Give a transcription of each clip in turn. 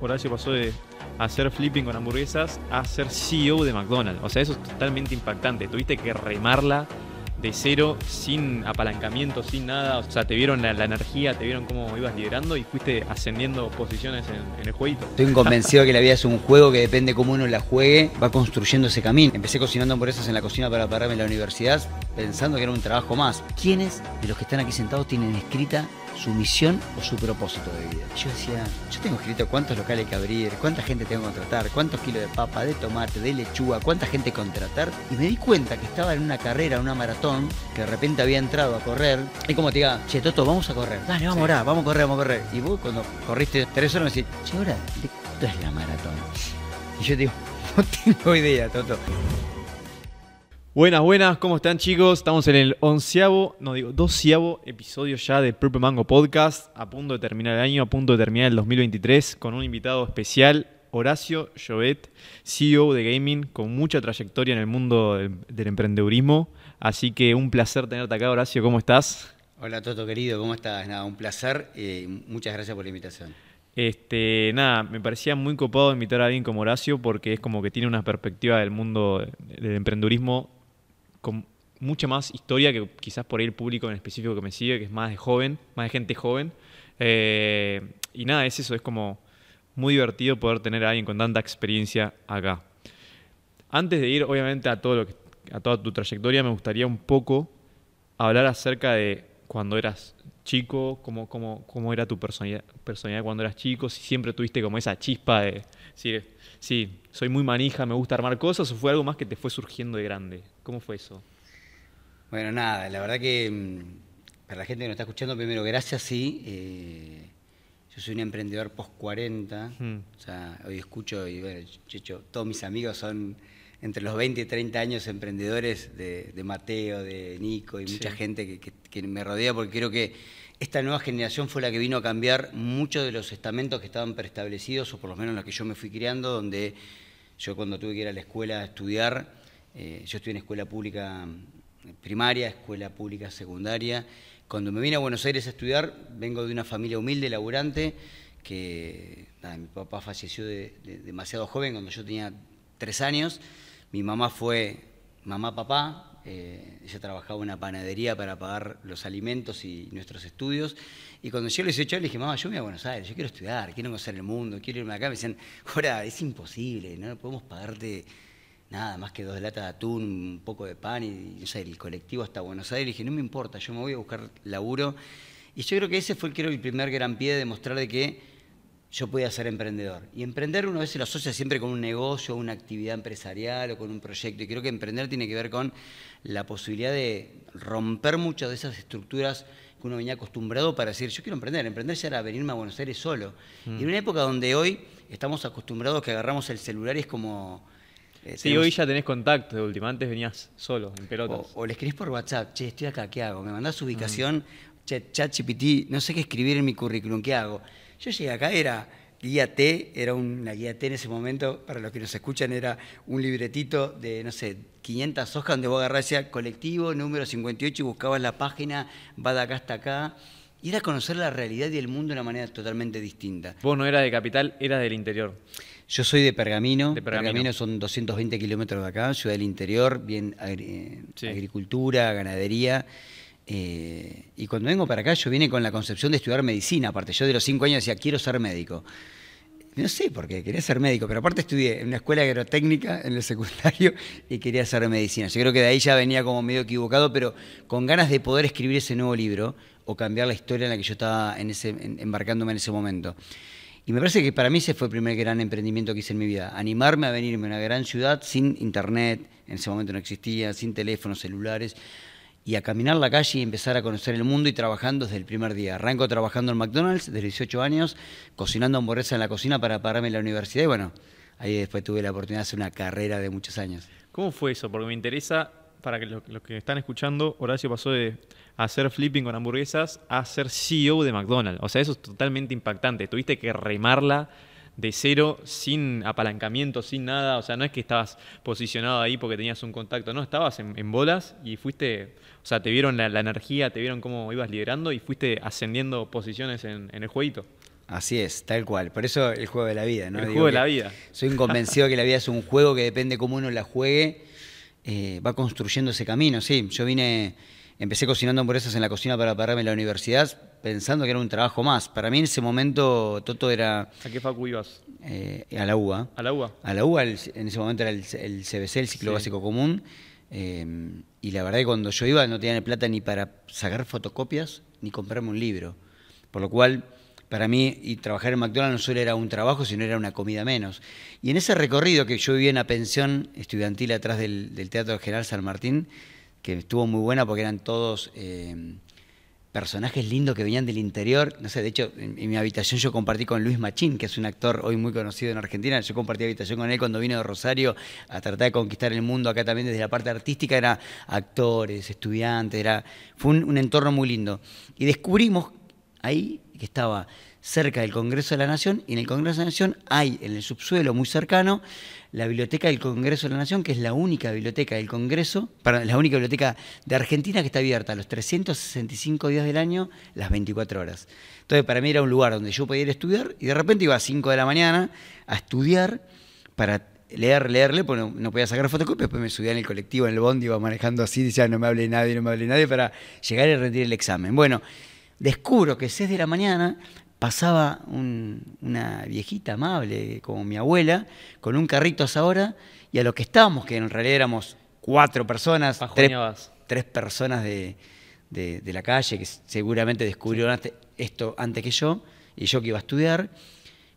Horacio pasó de hacer flipping con hamburguesas a ser CEO de McDonald's. O sea, eso es totalmente impactante. Tuviste que remarla de cero, sin apalancamiento, sin nada. O sea, te vieron la, energía, te vieron cómo ibas liderando y fuiste ascendiendo posiciones en, el jueguito. Estoy convencido que la vida es un juego que depende cómo uno la juegue, va construyendo ese camino. Empecé cocinando hamburguesas en la cocina para pararme en la universidad, pensando que era un trabajo más. ¿Quiénes de los que están aquí sentados tienen escrita su misión o su propósito de vida. Yo decía, yo tengo escrito cuántos locales hay que abrir, cuánta gente tengo que contratar, cuántos kilos de papa, de tomate, de lechuga, cuánta gente contratar. Y me di cuenta que estaba en una carrera, una maratón, que de repente había entrado a correr. Y como te diga, che, Toto, vamos a correr. Dale, vamos a orar, vamos a correr, vamos a correr. Y vos cuando corriste tres horas me decís, che, ahora, ¿de cuánto es la maratón? Y yo digo, no tengo idea, Toto. Buenas, buenas, ¿cómo están chicos? Estamos en el onceavo, no digo, doceavo episodio ya de Purple Mango Podcast, a punto de terminar el año, a punto de terminar el 2023, con un invitado especial, Horacio Jovet, CEO de Gaming, con mucha trayectoria en el mundo del, emprendedurismo. Así que un placer tenerte acá, Horacio, ¿cómo estás? Hola Toto, querido, ¿cómo estás? Nada, un placer y muchas gracias por la invitación. Este, nada, me parecía muy copado invitar a alguien como Horacio porque es como que tiene una perspectiva del mundo del emprendedurismo con mucha más historia que quizás por ahí el público en específico que me sigue, que es más de joven, más de gente joven. Eh, y nada, es eso, es como muy divertido poder tener a alguien con tanta experiencia acá. Antes de ir, obviamente, a, todo lo a toda tu trayectoria, me gustaría un poco hablar acerca de cuando eras chico, cómo, cómo, cómo era tu personalidad, personalidad, cuando eras chico, si siempre tuviste como esa chispa de decir, sí, soy muy manija, me gusta armar cosas, o fue algo más que te fue surgiendo de grande. ¿Cómo fue eso? Bueno, nada, la verdad que mm, para la gente que nos está escuchando, primero, gracias, sí. Eh, yo soy un emprendedor post 40, hmm. o sea, hoy escucho y bueno, hecho, todos mis amigos son entre los 20 y 30 años emprendedores de, Mateo, de Nico y mucha gente que, me rodea, porque creo que esta nueva generación fue la que vino a cambiar muchos de los estamentos que estaban preestablecidos, o por lo menos los que yo me fui criando, donde yo cuando tuve que ir a la escuela a estudiar, eh, yo estuve en escuela pública primaria, escuela pública secundaria. Cuando me vine a Buenos Aires a estudiar, vengo de una familia humilde, laburante, que mi papá falleció demasiado joven, cuando yo tenía tres años. Mi mamá fue mamá, papá. Eh, ella trabajaba en una panadería para pagar los alimentos y nuestros estudios. Y cuando yo les he le dije, mamá, yo me voy a Buenos Aires, yo quiero estudiar, quiero conocer el mundo, quiero irme acá. Me decían, ahora, es imposible, no podemos pagarte nada más que dos latas de atún, un poco de pan y, el colectivo hasta Buenos Aires. Y dije, no me importa, yo me voy a buscar laburo. Y yo creo que ese fue creo, el primer gran pie de demostrar de que yo podía ser emprendedor. Y emprender uno a veces lo asocia siempre con un negocio, una actividad empresarial o con un proyecto. Y creo que emprender tiene que ver con la posibilidad de romper muchas de esas estructuras que uno venía acostumbrado para decir, yo quiero emprender. Emprender ya era venirme a Buenos Aires solo. Y en una época donde hoy estamos acostumbrados que agarramos el celular y es como eh, sí, hoy ya tenés contacto de última, antes venías solo, en pelotas. O, le escribís por WhatsApp, che, estoy acá, ¿qué hago? Me mandás su ubicación, mm. che, chat GPT, no sé qué escribir en mi currículum, ¿qué hago? Yo llegué acá, era guía T, era una guía T en ese momento, para los que nos escuchan, era un libretito de, no sé, 500 hojas donde vos agarrás decía colectivo número 58 y buscabas la página, va de acá hasta acá. Y era conocer la realidad y el mundo de una manera totalmente distinta. Vos no era de capital, era del interior. Yo soy de Pergamino. Pergamino. son 220 kilómetros de acá, ciudad del interior, bien agricultura, ganadería. Eh, y cuando vengo para acá, yo vine con la concepción de estudiar medicina. Aparte, yo de los cinco años decía, quiero ser médico. No sé por qué, quería ser médico, pero aparte estudié en una escuela agrotécnica en el secundario y quería hacer medicina. Yo creo que de ahí ya venía como medio equivocado, pero con ganas de poder escribir ese nuevo libro o cambiar la historia en la que yo estaba en ese, embarcándome en ese momento. Y me parece que para mí ese fue el primer gran emprendimiento que hice en mi vida. Animarme a venirme a una gran ciudad sin internet, en ese momento no existía, sin teléfonos celulares, y a caminar la calle y empezar a conocer el mundo y trabajando desde el primer día. Arranco trabajando en McDonald's desde 18 años, cocinando hamburguesas en la cocina para pagarme la universidad y bueno, ahí después tuve la oportunidad de hacer una carrera de muchos años. ¿Cómo fue eso? Porque me interesa, para que los, los que están escuchando, Horacio pasó de hacer flipping con hamburguesas a ser CEO de McDonald's. O sea, eso es totalmente impactante. Tuviste que remarla de cero, sin apalancamiento, sin nada. O sea, no es que estabas posicionado ahí porque tenías un contacto, no, estabas en, bolas y fuiste, o sea, te vieron la, energía, te vieron cómo ibas liderando y fuiste ascendiendo posiciones en, el jueguito. Así es, tal cual. Por eso el juego de la vida, ¿no? El juego de la vida. Soy un convencido que la vida es un juego que depende cómo uno la juegue, eh, va construyendo ese camino. Sí, yo vine, empecé cocinando hamburguesas en la cocina para pararme en la universidad, pensando que era un trabajo más. Para mí en ese momento Toto era... ¿A qué facu ibas? Eh, a la UA. ¿A la UA? A la UA, en ese momento era el, CBC, el ciclo básico común. Eh, y la verdad que cuando yo iba no tenía plata ni para sacar fotocopias ni comprarme un libro. Por lo cual para mí y trabajar en McDonald's no solo era un trabajo, sino era una comida menos. Y en ese recorrido que yo vivía en una pensión estudiantil atrás del, Teatro General San Martín, que estuvo muy buena porque eran todos eh, personajes lindos que venían del interior. No sé, de hecho, en, mi habitación yo compartí con Luis Machín, que es un actor hoy muy conocido en Argentina. Yo compartí habitación con él cuando vino de Rosario a tratar de conquistar el mundo acá también desde la parte artística. Era actores, estudiantes, era, fue un entorno muy lindo. Y descubrimos ahí que estaba cerca del Congreso de la Nación, y en el Congreso de la Nación hay en el subsuelo muy cercano la Biblioteca del Congreso de la Nación, que es la única biblioteca del Congreso, para la única biblioteca de Argentina que está abierta los 365 días del año, las 24 horas. Entonces, para mí era un lugar donde yo podía ir a estudiar, y de repente iba a 5 de la mañana a estudiar para leer, leerle, porque no, podía sacar fotocopias, después me subía en el colectivo, en el bondi, iba manejando así, decía, no me hable nadie, no me hable nadie, para llegar y rendir el examen. Bueno, descubro que 6 de la mañana pasaba una viejita amable como mi abuela con un carrito a esa hora y a lo que estábamos, que en realidad éramos cuatro personas, tres, personas de, la calle que seguramente descubrieron esto antes que yo y yo que iba a estudiar,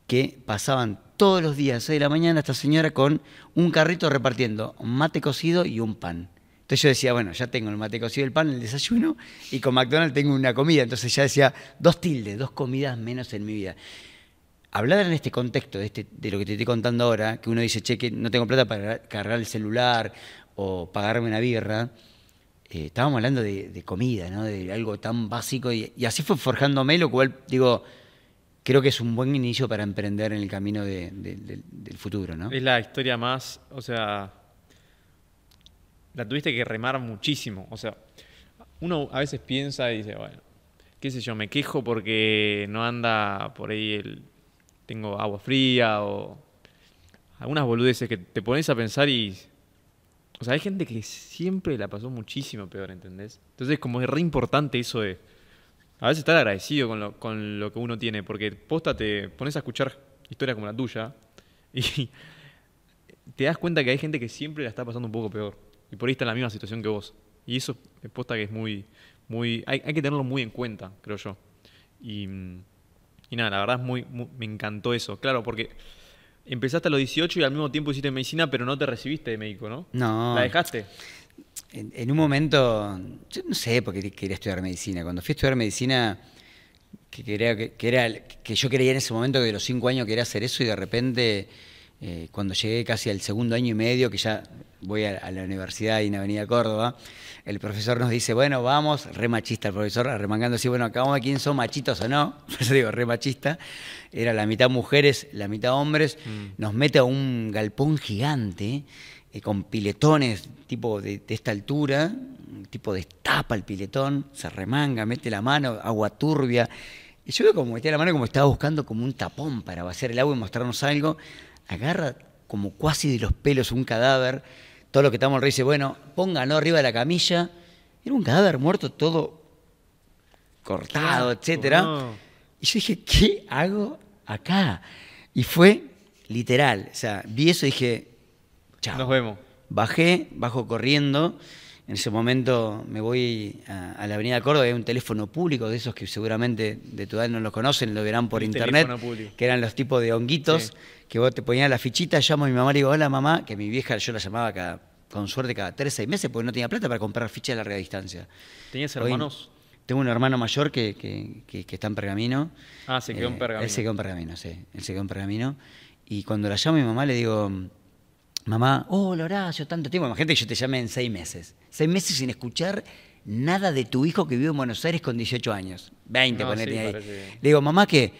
que pasaban todos los días a 6 de la mañana esta señora con un carrito repartiendo mate cocido y un pan. Entonces yo decía, bueno, ya tengo el mate cocido, el pan, el desayuno, y con McDonald's tengo una comida. Entonces ya decía, dos tildes, dos comidas menos en mi vida. Hablar en este contexto, de, este, de lo que te estoy contando ahora, que uno dice, che, que no tengo plata para cargar el celular o pagarme una birra, eh, estábamos hablando de, comida, de algo tan básico, y, así fue forjándome, lo cual, digo, creo que es un buen inicio para emprender en el camino del futuro. ¿no? Es la historia más, o sea, la tuviste que remar muchísimo. O sea, uno a veces piensa y dice, bueno, qué sé yo, me quejo porque no anda por ahí el... tengo agua fría o algunas boludeces que te pones a pensar y... O sea, hay gente que siempre la pasó muchísimo peor, ¿entendés? Entonces como es re importante eso de... A veces estar agradecido con lo, con lo que uno tiene, porque posta te pones a escuchar historias como la tuya y te das cuenta que hay gente que siempre la está pasando un poco peor y por ahí está en la misma situación que vos. Y eso me posta que es muy, muy, hay, que tenerlo muy en cuenta, creo yo. Y, nada, la verdad es muy, me encantó eso. Claro, porque empezaste a los 18 y al mismo tiempo hiciste medicina, pero no te recibiste de médico, ¿no? No. ¿La dejaste? En, un momento, yo no sé por qué quería estudiar medicina. Cuando fui a estudiar medicina, que, quería, que, era, que yo creía en ese momento que de los cinco años quería hacer eso y de repente, eh, cuando llegué casi al segundo año y medio, que ya voy a, la universidad y en Avenida Córdoba, el profesor nos dice, bueno, vamos, re machista el profesor, remangando así, bueno, acabamos de quién son machitos o no, eso digo, re machista, era la mitad mujeres, la mitad hombres, mm. nos mete a un galpón gigante, eh, con piletones tipo de, esta altura, tipo destapa el piletón, se remanga, mete la mano, agua turbia, y yo veo como metía la mano como estaba buscando como un tapón para vaciar el agua y mostrarnos algo, agarra como cuasi de los pelos un cadáver, todo lo que estamos rey dice, bueno, pónganlo arriba de la camilla. Era un cadáver muerto todo cortado, etcétera. Y yo dije, ¿qué hago acá? Y fue literal. O sea, vi eso y dije, chao. Nos vemos. Bajé, bajo corriendo. En ese momento me voy a, la Avenida Córdoba, hay un teléfono público de esos que seguramente de tu edad no lo conocen, lo verán por internet, que eran los tipos de honguitos que vos te ponías la fichita, llamo a mi mamá y digo, hola mamá, que mi vieja yo la llamaba cada, con suerte cada tres, seis meses porque no tenía plata para comprar fichas de larga distancia. ¿Tenías hermanos? tengo un hermano mayor que, que, está en Pergamino. Ah, se quedó en eh, Pergamino. Él se quedó en Pergamino, sí. Él se quedó en Pergamino. Y cuando la llamo a mi mamá le digo, mamá, hola Horacio, tanto tiempo. Imagínate que yo te llame en seis meses. Seis meses sin escuchar nada de tu hijo que vive en Buenos Aires con 18 años. 20, ponete ahí. Le digo, mamá, que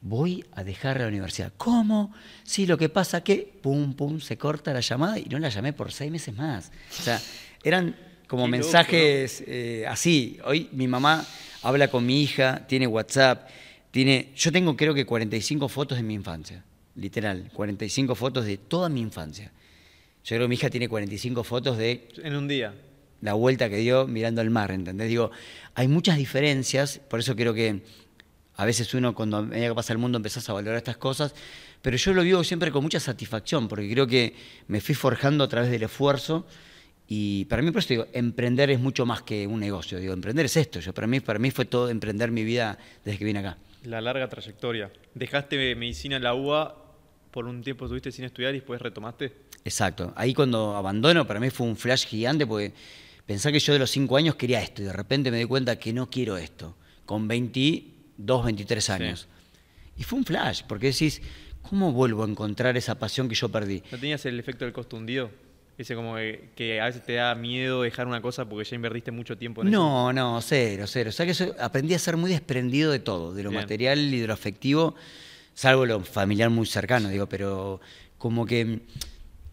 voy a dejar la universidad. ¿Cómo? Sí, lo que pasa que, pum, pum, se corta la llamada y no la llamé por seis meses más. O sea, eran como mensajes eh, así. Hoy mi mamá habla con mi hija, tiene WhatsApp. tiene, yo tengo creo que 45 fotos de mi infancia, literal, 45 fotos de toda mi infancia. Yo creo que mi hija tiene 45 fotos de... En un día. La vuelta que dio mirando el mar, ¿entendés? Digo, hay muchas diferencias, por eso creo que a veces uno cuando a medida que pasa el mundo empezás a valorar estas cosas, pero yo lo vivo siempre con mucha satisfacción, porque creo que me fui forjando a través del esfuerzo y para mí, por eso digo, emprender es mucho más que un negocio. Digo, emprender es esto. Yo, para, mí, para mí fue todo emprender mi vida desde que vine acá. La larga trayectoria. ¿Dejaste medicina en la UBA por un tiempo estuviste sin estudiar y después retomaste? Exacto. Ahí cuando abandono, para mí fue un flash gigante porque pensé que yo de los cinco años quería esto y de repente me di cuenta que no quiero esto. Con 22, 23 años. Y fue un flash, porque decís, ¿cómo vuelvo a encontrar esa pasión que yo perdí? ¿No tenías el efecto del costo hundido? Ese como que, a veces te da miedo dejar una cosa porque ya invertiste mucho tiempo en no, eso. No, no, cero, cero. O sea que aprendí a ser muy desprendido de todo, de lo material y de lo afectivo, salvo lo familiar muy cercano, digo, pero como que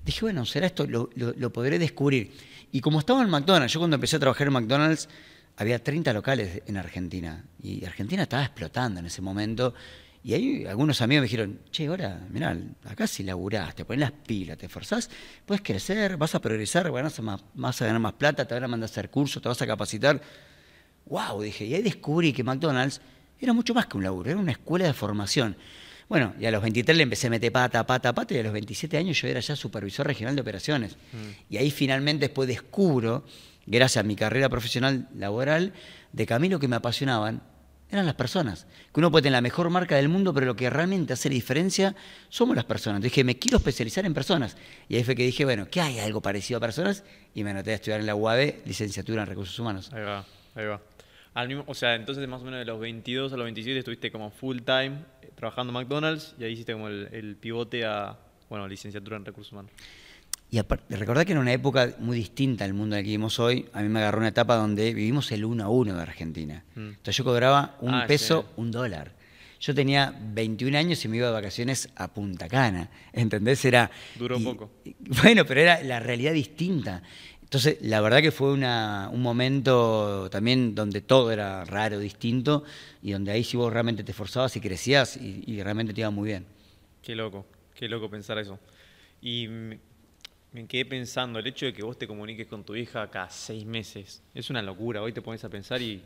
dije, bueno, será esto, lo, lo podré descubrir. Y como estaba en McDonald's, yo cuando empecé a trabajar en McDonald's, había 30 locales en Argentina. Y Argentina estaba explotando en ese momento. Y ahí algunos amigos me dijeron, che, ahora, mirá, acá si laburás, te pones las pilas, te esforzás, puedes crecer, vas a progresar, vas a, más, a ganar más plata, te van a mandar a hacer cursos, te vas a capacitar. ¡Wow! Dije, y ahí descubrí que McDonald's era mucho más que un laburo, era una escuela de formación. Bueno, y a los 23 le empecé a meter pata, pata, pata, y a los 27 años yo era ya supervisor regional de operaciones. Mm. Y ahí finalmente después descubro, gracias a mi carrera profesional laboral, de camino que me apasionaban eran las personas. Que uno puede tener la mejor marca del mundo, pero lo que realmente hace diferencia somos las personas. Entonces dije, me quiero especializar en personas. Y ahí fue que dije, bueno, ¿qué hay algo parecido a personas? Y me anoté a estudiar en la UAB, licenciatura en recursos humanos. Ahí va, ahí va. o sea, entonces más o menos de los 22 a los 27 estuviste como full time eh, trabajando en McDonald's y ahí hiciste como el, el pivote a, bueno, licenciatura en recursos humanos. Y aparte, recordar que en una época muy distinta al mundo en el que vivimos hoy, a mí me agarró una etapa donde vivimos el uno a uno de Argentina. Mm. Entonces yo cobraba un ah, peso, un dólar. Yo tenía 21 años y me iba de vacaciones a Punta Cana. ¿Entendés? Era. Duró un poco. bueno, pero era la realidad distinta. Entonces, la verdad que fue una, un momento también donde todo era raro, distinto, y donde ahí sí vos realmente te esforzabas y crecías y, y realmente te iba muy bien. Qué loco, qué loco pensar eso. Y me quedé pensando, el hecho de que vos te comuniques con tu hija cada seis meses, es una locura. Hoy te pones a pensar y,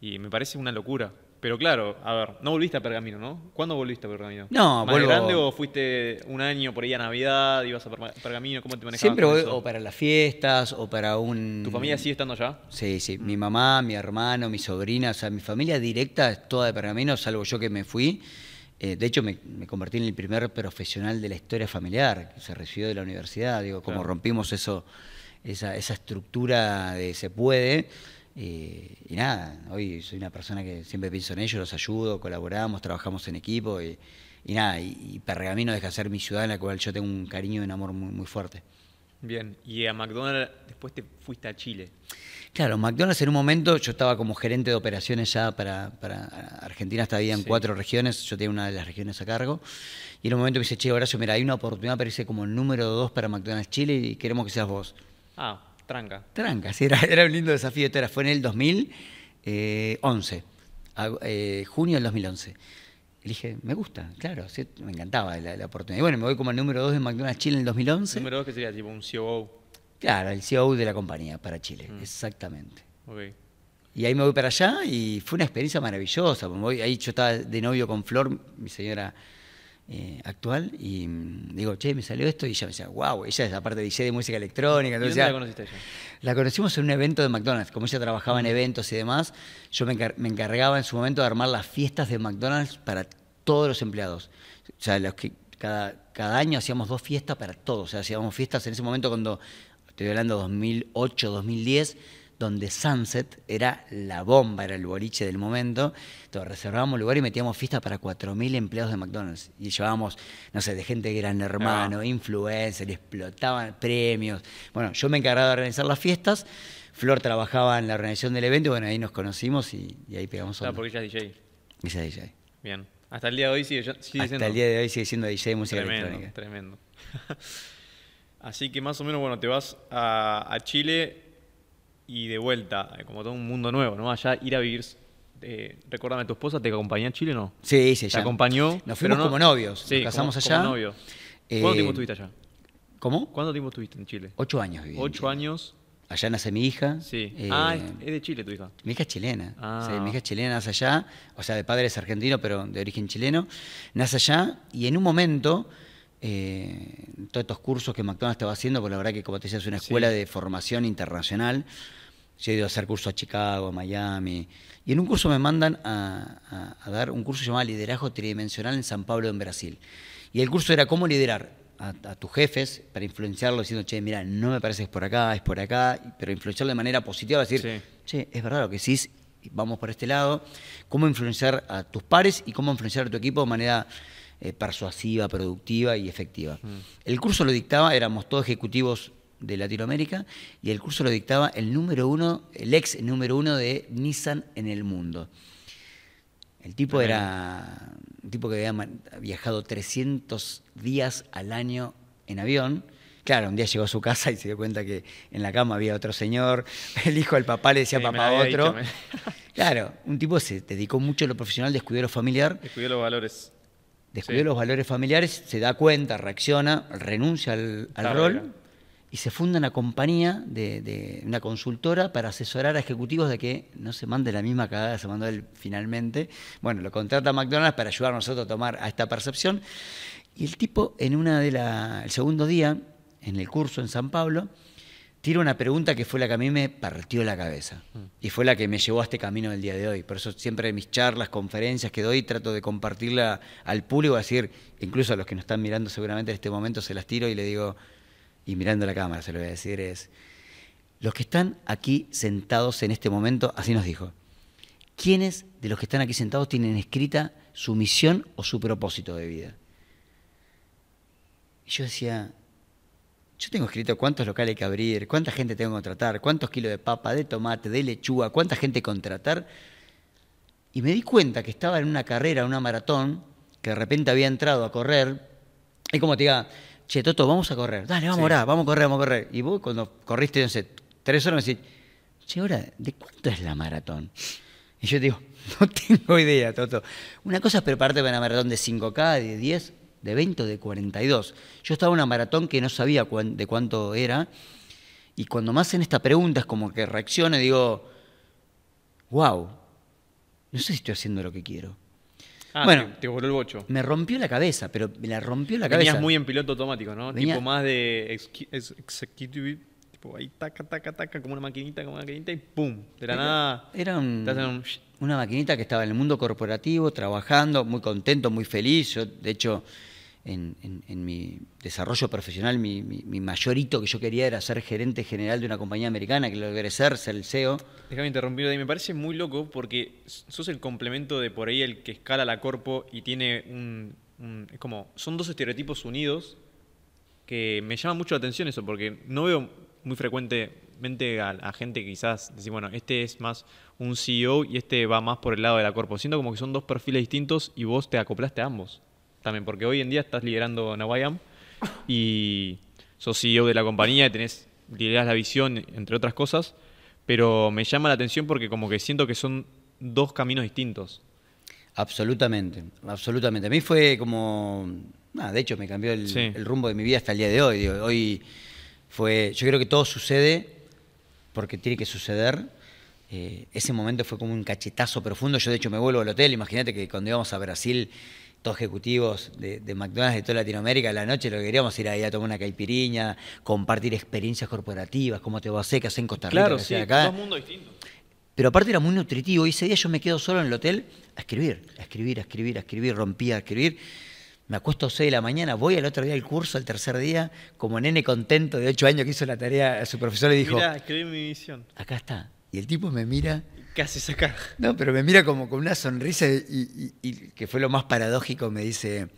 y me parece una locura. Pero claro, a ver, no volviste a Pergamino, ¿no? ¿Cuándo volviste a Pergamino? No, ¿Más grande o fuiste un año por ahí a Navidad, ibas a Pergamino? ¿Cómo te manejabas Siempre voy o para las fiestas o para un... ¿Tu familia sigue estando allá? Sí, sí. Mi mamá, mi hermano, mi sobrina, o sea, mi familia directa es toda de Pergamino, salvo yo que me fui. Eh, de hecho, me, convertí en el primer profesional de la historia familiar, que se recibió de la universidad, digo, como rompimos eso, esa, estructura de se puede. Eh, y nada, hoy soy una persona que siempre pienso en ellos, los ayudo, colaboramos, trabajamos en equipo y, nada, y, Pergamino deja de ser mi ciudad en la cual yo tengo un cariño y un amor muy, muy fuerte. Bien, y a McDonald's después te fuiste a Chile. Claro, McDonald's en un momento yo estaba como gerente de operaciones ya para, Argentina, hasta había en cuatro regiones, yo tenía una de las regiones a cargo, y en un momento me dice, che, Horacio, mira, hay una oportunidad para irse como el número dos para McDonald's Chile y queremos que seas vos. Ah, tranca. Tranca, sí, era, era un lindo desafío, era, fue en el 2011, eh, junio del 2011. Y dije, me gusta, claro, me encantaba la, oportunidad. Y bueno, me voy como el número dos de McDonald's Chile en el 2011. ¿Número dos que sería tipo un COO? Claro, el CEO de la compañía para Chile, mm. exactamente. Y ahí me voy para allá y fue una experiencia maravillosa. ahí yo estaba de novio con Flor, mi señora eh, actual, y mm, digo, che, me salió esto, y ella me decía, wow, ella es aparte de DJ de música electrónica. ¿Y dónde la conociste ella? La conocimos en un evento de McDonald's. Como ella trabajaba en mm. eventos y demás, yo me, encargaba en su momento de armar las fiestas de McDonald's para todos los empleados. O sea, los que cada, cada año hacíamos dos fiestas para todos. O sea, hacíamos fiestas en ese momento cuando estoy hablando 2008, 2010, donde Sunset era la bomba, era el boliche del momento. Entonces reservábamos lugar y metíamos fiesta para 4.000 empleados de McDonald's. Y llevábamos, no sé, de gente que eran hermanos, ah. influencers, explotaban premios. Bueno, yo me encargaba de organizar las fiestas. Flor trabajaba en la organización del evento y bueno, ahí nos conocimos y, ahí pegamos onda. porque ella es DJ. Ella es DJ. Bien. Hasta el día de hoy sigue, sigue Hasta el día de hoy sigue siendo DJ de música tremendo, electrónica. Tremendo. Así que más o menos, bueno, te vas a, Chile y de vuelta, como todo un mundo nuevo, ¿no? Allá ir a vivir eh, recuérdame, ¿tu esposa te acompañó a Chile o no? Sí, sí, Te acompañó. Nos fuimos como novios, Sí, nos casamos como- allá. como novio. Eh, ¿Cuánto tiempo estuviste allá? ¿Cómo? ¿Cuánto tiempo estuviste en Chile? Ocho años viví. Ocho años. Allá nace mi hija. Sí. eh, ah, es, es de Chile tu hija. Mi hija es chilena. Ah. Sí, mi hija es chilena, nace allá, o sea, de padres argentinos, pero de origen chileno. Nace allá y en un momento, eh, todos estos cursos que McDonald's estaba haciendo, porque la verdad que, como te decía, es una Sí. escuela de formación internacional. Yo he ido a hacer cursos a Chicago, a Miami. Y en un curso me mandan a, a- a dar un curso llamado Liderazgo Tridimensional en San Pablo, en Brasil. Y el curso era cómo liderar a, a tus jefes para influenciarlos diciendo, che, mira, no me parece que es por acá, es por acá, pero influenciarlo de manera positiva, decir, Sí. che, es verdad lo que decís, vamos por este lado, cómo influenciar a tus pares y cómo influenciar a tu equipo de manera eh, persuasiva, productiva y efectiva. El curso lo dictaba, éramos todos ejecutivos de Latinoamérica, y el curso lo dictaba el número uno, el ex número uno de Nissan en el mundo. El tipo era un tipo que había viajado 300 días al año en avión. Claro, un día llegó a su casa y se dio cuenta que en la cama había otro señor. El hijo del papá le decía Sí, papá a otro. dicho, Claro, un tipo se dedicó mucho a lo profesional, descuidó lo familiar, Descuidé los valores. Descuidó Sí. los valores familiares, se da cuenta, reacciona, renuncia al, rol y se funda una compañía de, de una consultora para asesorar a ejecutivos de que no se mande la misma cagada se mandó él finalmente. Bueno, lo contrata McDonald's para ayudar a nosotros a tomar a esta percepción. Y el tipo, en una de la, el segundo día, en el curso en San Pablo, tira una pregunta que fue la que a mí me partió la cabeza. Y fue la que me llevó a este camino del día de hoy. Por eso siempre mis charlas, conferencias que doy, trato de compartirla al público, decir, incluso a los que nos están mirando seguramente en este momento, se las tiro y le digo, y mirando la cámara se lo voy a decir, es, los que están aquí sentados en este momento, así nos dijo, ¿quiénes de los que están aquí sentados tienen escrita su misión o su propósito de vida? Y yo decía, yo tengo escrito cuántos locales hay que abrir, cuánta gente tengo que contratar, cuántos kilos de papa, de tomate, de lechuga, cuánta gente contratar. Y me di cuenta que estaba en una carrera, una maratón, que de repente había entrado a correr. Y como te diga, che, Toto, vamos a correr. Dale, vamos Sí. ahora, vamos a correr, vamos a correr. Y vos cuando corriste, no sé, tres horas me decís, che, ahora, ¿de cuánto es la maratón? Y yo digo, no tengo idea, Toto. Una cosa es prepararte para una maratón de 5K, de 10, de 20 o de 42. Yo estaba en una maratón que no sabía cuán- de cuánto era. Y cuando me hacen esta pregunta es como que reacciono y digo, wow, no sé si estoy haciendo lo que quiero. Ah, Bueno. te, te voló el bocho. Me rompió la cabeza, pero me la rompió la Venías cabeza. muy en piloto automático, ¿no? Venía- Tipo más de executive, tipo ahí taca, taca, taca, como una maquinita, como una maquinita y ¡pum! De la nada. Era un- te hacen un- una maquinita que estaba en el mundo corporativo, trabajando, muy contento, muy feliz. Yo, de hecho, en, mi desarrollo profesional, mi, mi- mayor hito que yo quería era ser gerente general de una compañía americana, que lo logré ser, el CEO. Déjame interrumpir me parece muy loco porque sos el complemento de por ahí el que escala la corpo y tiene un, un- es como, son dos estereotipos unidos que me llama mucho la atención eso, porque no veo muy frecuentemente a, a gente que quizás decir, bueno, este es más un CEO y este va más por el lado de la corpo. Siento como que son dos perfiles distintos y vos te acoplaste a ambos. También, porque hoy en día estás liderando Nawayam y sos CEO de la compañía y tenés, liderás la visión, entre otras cosas, pero me llama la atención porque como que siento que son dos caminos distintos. Absolutamente, absolutamente. A mí fue como, de hecho me cambió el, Sí. el rumbo de mi vida hasta el día de hoy. Digo, hoy fue, yo creo que todo sucede porque tiene que suceder. Eh, ese momento fue como un cachetazo profundo. Yo de hecho me vuelvo al hotel. Imagínate que cuando íbamos a Brasil, todos ejecutivos de, de McDonald's de toda Latinoamérica, a la noche lo que queríamos ir a tomar una caipiriña, compartir experiencias corporativas, cómo te va a hacer, qué hacen en Costa Rica, qué hacen acá. dos mundos distintos. Pero aparte era muy nutritivo y ese día yo me quedo solo en el hotel a escribir, a escribir, a escribir, a escribir, rompía a escribir. Me acuesto a 6 de la mañana, voy al otro día al curso, al tercer día, como nene contento de 8 años que hizo la tarea, su profesor le dijo, Mira, escribí mi visión. acá está. Y el tipo me mira, ¿Qué haces acá? no, pero me mira como con una sonrisa y, que fue lo más paradójico, me dice,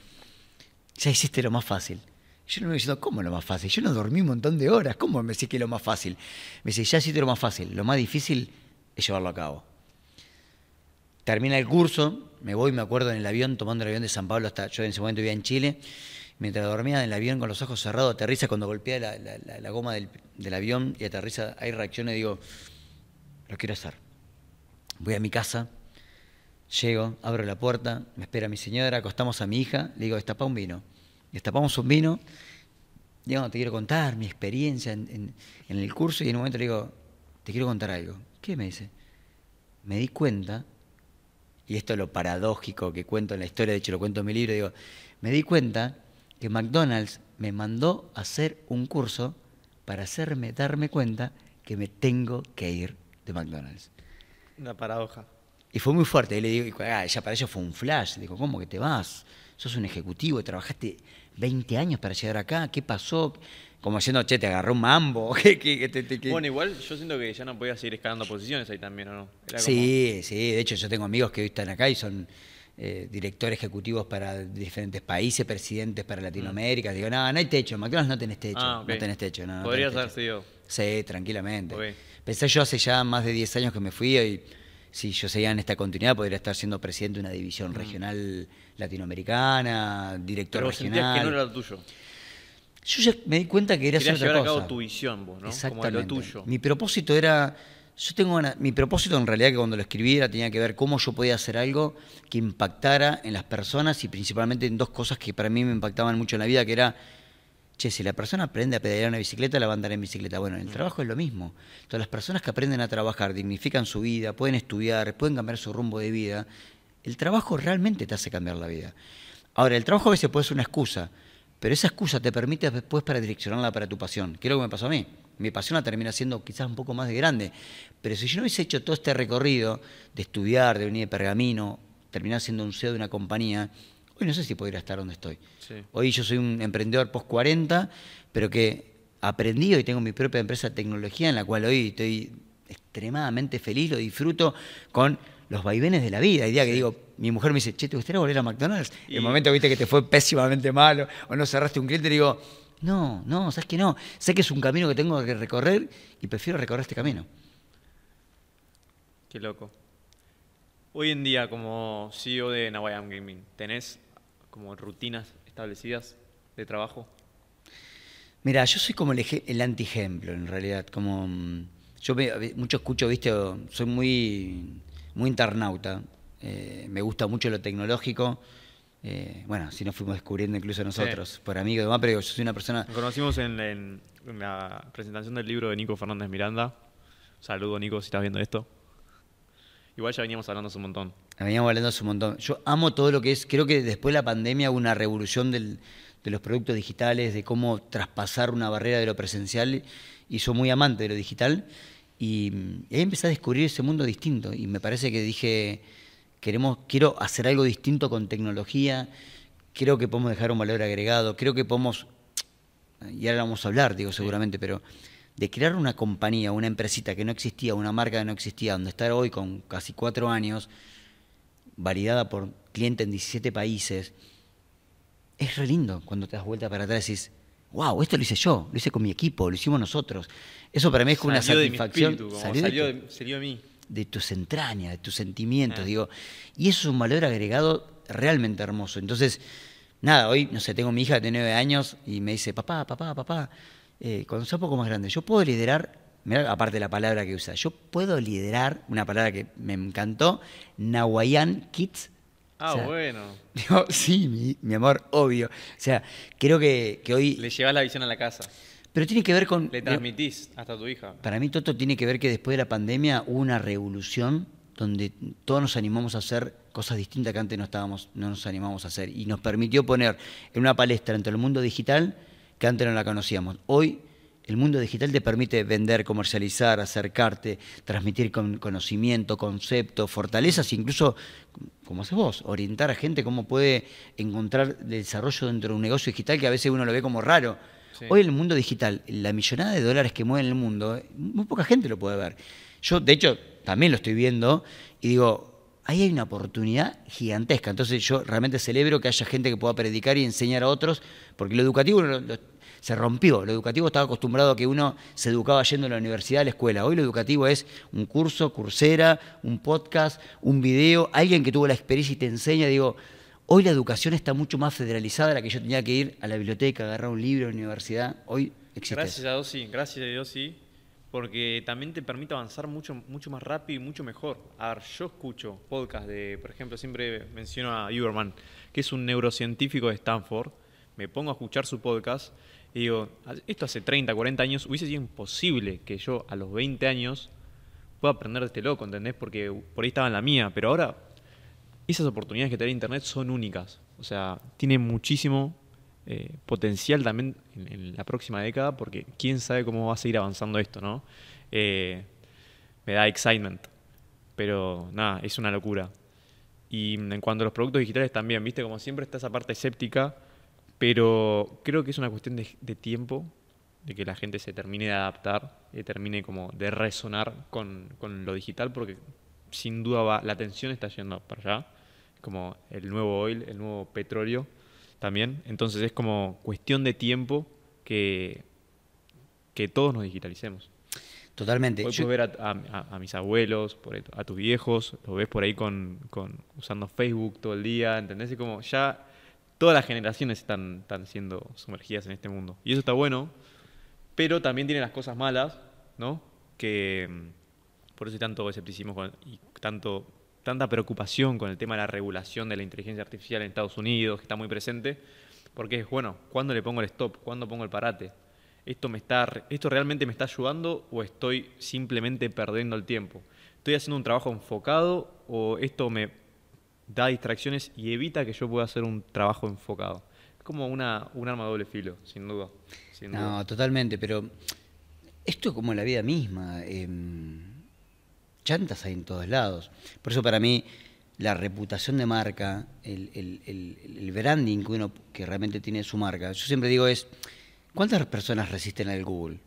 ya hiciste lo más fácil. Yo no me diciendo, ¿cómo lo más fácil? Yo no dormí un montón de horas, ¿cómo me decís que es lo más fácil? Me dice, ya hiciste lo más fácil, lo más difícil es llevarlo a cabo. Termina el curso, me voy, me acuerdo en el avión, tomando el avión de San Pablo hasta, yo en ese momento vivía en Chile, mientras dormía en el avión con los ojos cerrados, aterriza cuando golpea la, la- la- goma del, del avión y aterriza, hay reacciones digo, lo quiero hacer. Voy a mi casa, Llego, abro la puerta, me espera mi señora, acostamos a mi hija, le digo, destapa un vino. Destapamos un vino, digo, te quiero contar mi experiencia en, en el curso y en un momento le digo, te quiero contar algo. ¿Qué me dice? Me di cuenta, y esto es lo paradójico que cuento en la historia, de hecho lo cuento en mi libro, digo, me di cuenta que McDonald's me mandó a hacer un curso para hacerme darme cuenta que me tengo que ir de McDonald's. Una paradoja. Y fue muy fuerte. Y le digo, ah, ya para ellos fue un flash. Digo, ¿cómo que te vas? Sos un ejecutivo, trabajaste 20 años para llegar acá. ¿Qué pasó? Como diciendo, che, te agarró un mambo. bueno, igual yo siento que ya no podías seguir escalando posiciones ahí también, ¿o no? sí, sí. De hecho, yo tengo amigos que hoy están acá y son eh, directores ejecutivos para diferentes países, presidentes para Latinoamérica. Digo, no, no hay techo. McDonald's no tenés techo. Ah, no tenés techo. No, Podrías haber sido. Sí, tranquilamente. Pensé yo hace ya más de 10 años que me fui y si yo seguía en esta continuidad podría estar siendo presidente de una división mm. regional latinoamericana, director Pero regional. que no era lo tuyo. Yo ya me di cuenta que era Querías otra llevar a cabo tu visión vos, ¿no? Exactamente. Como lo tuyo. Mi propósito era... Yo tengo mi propósito en realidad que cuando lo escribiera tenía que ver cómo yo podía hacer algo que impactara en las personas y principalmente en dos cosas que para mí me impactaban mucho en la vida, que era che, si la persona aprende a pedalear una bicicleta, la va a andar en bicicleta. Bueno, en el mm. trabajo es lo mismo. Entonces, las personas que aprenden a trabajar, dignifican su vida, pueden estudiar, pueden cambiar su rumbo de vida, el trabajo realmente te hace cambiar la vida. Ahora, el trabajo a veces puede ser una excusa, pero esa excusa te permite después para direccionarla para tu pasión. ¿Qué es lo que me pasó a mí? Mi pasión la termina siendo quizás un poco más de grande. Pero si yo no hubiese hecho todo este recorrido de estudiar, de venir de pergamino, terminar siendo un CEO de una compañía, Hoy no sé si podría estar donde estoy. Hoy yo soy un emprendedor post 40, pero que aprendí y tengo mi propia empresa de tecnología en la cual hoy estoy extremadamente feliz, lo disfruto con los vaivenes de la vida. El día que digo, mi mujer me dice, che, ¿te gustaría volver a McDonald's? Y el momento viste que te fue pésimamente malo o no cerraste un cliente, digo, no, no, sabes que no. Sé que es un camino que tengo que recorrer y prefiero recorrer este camino. Qué loco. Hoy en día, como CEO de Nawayam Gaming, ¿tenés como rutinas establecidas de trabajo? Mira, yo soy como el, el anti-ejemplo, en realidad. Como, mm, yo mucho escucho, viste, soy muy, muy internauta. Eh, me gusta mucho lo tecnológico. Eh, bueno, si nos fuimos descubriendo incluso nosotros, por amigos y demás, pero yo soy una persona... Nos conocimos en, en, la presentación del libro de Nico Fernández Miranda. Saludo, Nico, si estás viendo esto. Igual ya veníamos hablando hace un montón. Veníamos hablando hace un montón. Yo amo todo lo que es, creo que después de la pandemia hubo una revolución de los productos digitales, de cómo traspasar una barrera de lo presencial, y soy muy amante de lo digital. Y, ahí empecé a descubrir ese mundo distinto. Y me parece que dije, queremos, quiero hacer algo distinto con tecnología, creo que podemos dejar un valor agregado, creo que podemos, y ahora vamos a hablar, digo seguramente, pero de crear una compañía, una empresita que no existía, una marca que no existía, donde estar hoy con casi cuatro años, validada por clientes en 17 países, es re lindo cuando te das vuelta para atrás y dices, wow, esto lo hice yo, lo hice con mi equipo, lo hicimos nosotros. Eso para mí es como una satisfacción. De salió, de, mí. De tus entrañas, de tus sentimientos, ah. digo. Y eso es un valor agregado realmente hermoso. Entonces, nada, hoy, no sé, tengo mi hija de nueve años y me dice, papá, papá, papá, eh, cuando sea un poco más grande, yo puedo liderar, mirá, aparte de la palabra que usa, yo puedo liderar, una palabra que me encantó, Nahuayán Kids. Ah, bueno. Digo, sí, mi, amor, obvio. O sea, creo que, hoy... Le llevas la visión a la casa. Pero tiene que ver con... Le transmitís hasta a tu hija. Para mí, Toto, tiene que ver que después de la pandemia hubo una revolución donde todos nos animamos a hacer cosas distintas que antes no, estábamos, no nos animamos a hacer. Y nos permitió poner en una palestra entre el mundo digital que antes no la conocíamos. Hoy el mundo digital te permite vender, comercializar, acercarte, transmitir con conocimiento, conceptos, fortalezas, incluso, como haces vos, orientar a gente cómo puede encontrar desarrollo dentro de un negocio digital que a veces uno lo ve como raro. Hoy el mundo digital, la millonada de dólares que mueve en el mundo, muy poca gente lo puede ver. Yo, de hecho, también lo estoy viendo y digo, ahí hay una oportunidad gigantesca. Entonces yo realmente celebro que haya gente que pueda predicar y enseñar a otros, porque lo educativo se rompió. Lo educativo estaba acostumbrado a que uno se educaba yendo a la universidad, a la escuela. Hoy lo educativo es un curso, cursera, un podcast, un video, alguien que tuvo la experiencia y te enseña. Digo, hoy la educación está mucho más federalizada, la que yo tenía que ir a la biblioteca, agarrar un libro a la universidad. Hoy existe. Gracias a Dios sí, gracias a Dios sí porque también te permite avanzar mucho, mucho más rápido y mucho mejor. A ver, yo escucho podcast de, por ejemplo, siempre menciono a Huberman, que es un neurocientífico de Stanford, me pongo a escuchar su podcast y digo, esto hace 30, 40 años hubiese sido imposible que yo a los 20 años pueda aprender de este loco, ¿entendés? Porque por ahí estaba en la mía, pero ahora esas oportunidades que tiene Internet son únicas. O sea, tiene muchísimo eh, potencial también en, la próxima década, porque quién sabe cómo va a seguir avanzando esto, ¿no? Eh, me da excitement, pero nada, es una locura. Y en cuanto a los productos digitales también, viste, como siempre está esa parte escéptica, pero creo que es una cuestión de, de tiempo, de que la gente se termine de adaptar, y termine como de resonar con, con lo digital, porque sin duda va, la atención está yendo para allá como el nuevo oil, el nuevo petróleo también. Entonces es como cuestión de tiempo que, que todos nos digitalicemos. Totalmente. Hoy puedes ver a, mis abuelos, a tus viejos, lo ves por ahí con, usando Facebook todo el día, ¿entendés? Y como ya todas las generaciones están, están siendo sumergidas en este mundo. Y eso está bueno, pero también tiene las cosas malas, ¿no? Que por eso hay tanto escepticismo y tanto tanta preocupación con el tema de la regulación de la inteligencia artificial en Estados Unidos, que está muy presente, porque es, bueno, ¿cuándo le pongo el stop? ¿Cuándo pongo el parate? ¿Esto, me está, ¿Esto realmente me está ayudando o estoy simplemente perdiendo el tiempo? ¿Estoy haciendo un trabajo enfocado o esto me da distracciones y evita que yo pueda hacer un trabajo enfocado? Es como una, un arma de doble filo, sin duda. no, totalmente, pero esto es como la vida misma. Eh chantas hay en todos lados. Por eso para mí la reputación de marca, el, branding que uno que realmente tiene su marca, yo siempre digo es, ¿cuántas personas resisten al Google?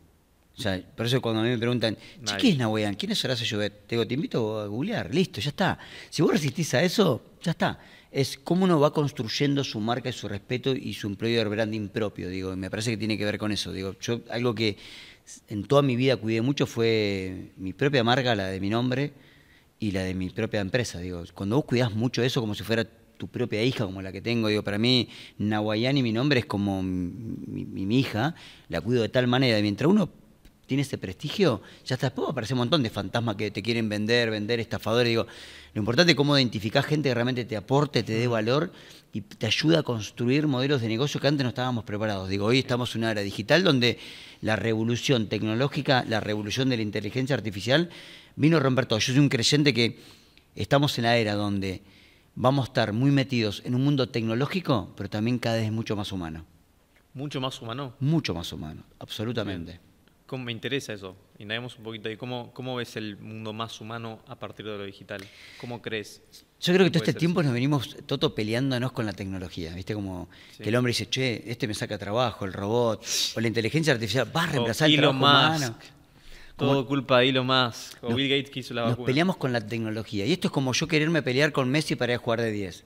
O sea, por eso cuando a mí me preguntan, ¿qué es Nahuayán? ¿Quién es Horacio Llobet? Te digo, te invito a googlear, listo, ya está. Si vos resistís a eso, ya está. Es cómo uno va construyendo su marca y su respeto y su employer branding propio, digo, y me parece que tiene que ver con eso. Digo, yo algo que en toda mi vida cuidé mucho fue mi propia marca, la de mi nombre, y la de mi propia empresa. Digo, cuando vos cuidás mucho eso como si fuera tu propia hija, como la que tengo, digo, para mí Nahuayani, mi nombre, es como mi, hija, la cuido de tal manera, mientras uno tiene ese prestigio, ya está, después aparece un montón de fantasmas que te quieren vender, vender, estafadores, digo, lo importante es cómo identificar gente que realmente te aporte, te dé valor y te ayuda a construir modelos de negocio que antes no estábamos preparados. Digo, hoy estamos en una era digital donde la revolución tecnológica, la revolución de la inteligencia artificial vino a romper todo. Yo soy un creyente que estamos en la era donde vamos a estar muy metidos en un mundo tecnológico, pero también cada vez mucho más humano. ¿Mucho más humano? Mucho más humano, absolutamente. ¿Cómo me interesa eso? Indaguemos un poquito ahí. ¿Cómo, ¿Cómo ves el mundo más humano a partir de lo digital? ¿Cómo crees? Yo creo que todo este tiempo nos venimos todo peleándonos con la tecnología. ¿Viste? Como que el hombre dice, che, este me saca trabajo, el robot, o la inteligencia artificial va a reemplazar el trabajo humano. Todo culpa de Elon Musk. O Bill Gates que hizo la vacuna. Nos peleamos con la tecnología. Y esto es como yo quererme pelear con Messi para ir a jugar de 10.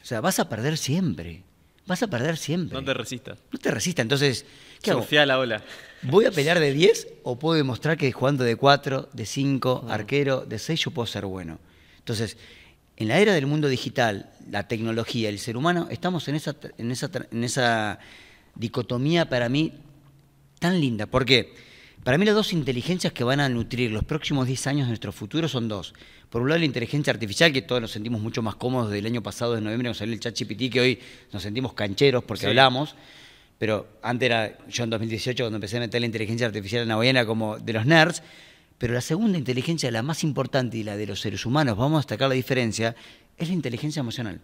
O sea, vas a perder siempre. Vas a perder siempre. No te resistas. No te resistas. Entonces, ¿qué hago? la ola. ¿Voy a pelear de 10 o puedo demostrar que jugando de 4, de 5, mm. arquero, de 6 yo puedo ser bueno? Entonces, en la era del mundo digital, la tecnología, el ser humano, estamos en esa, en esa, en esa dicotomía para mí tan linda. ¿Por qué? Para mí las dos inteligencias que van a nutrir los próximos 10 años de nuestro futuro son dos. Por un lado la inteligencia artificial, que todos nos sentimos mucho más cómodos del año pasado, de noviembre, cuando salió el chat GPT, que hoy nos sentimos cancheros porque hablamos. Pero antes era, yo en 2018, cuando empecé a meter la inteligencia artificial en la boyana como de los nerds, pero la segunda inteligencia, la más importante y la de los seres humanos, vamos a destacar la diferencia, es la inteligencia emocional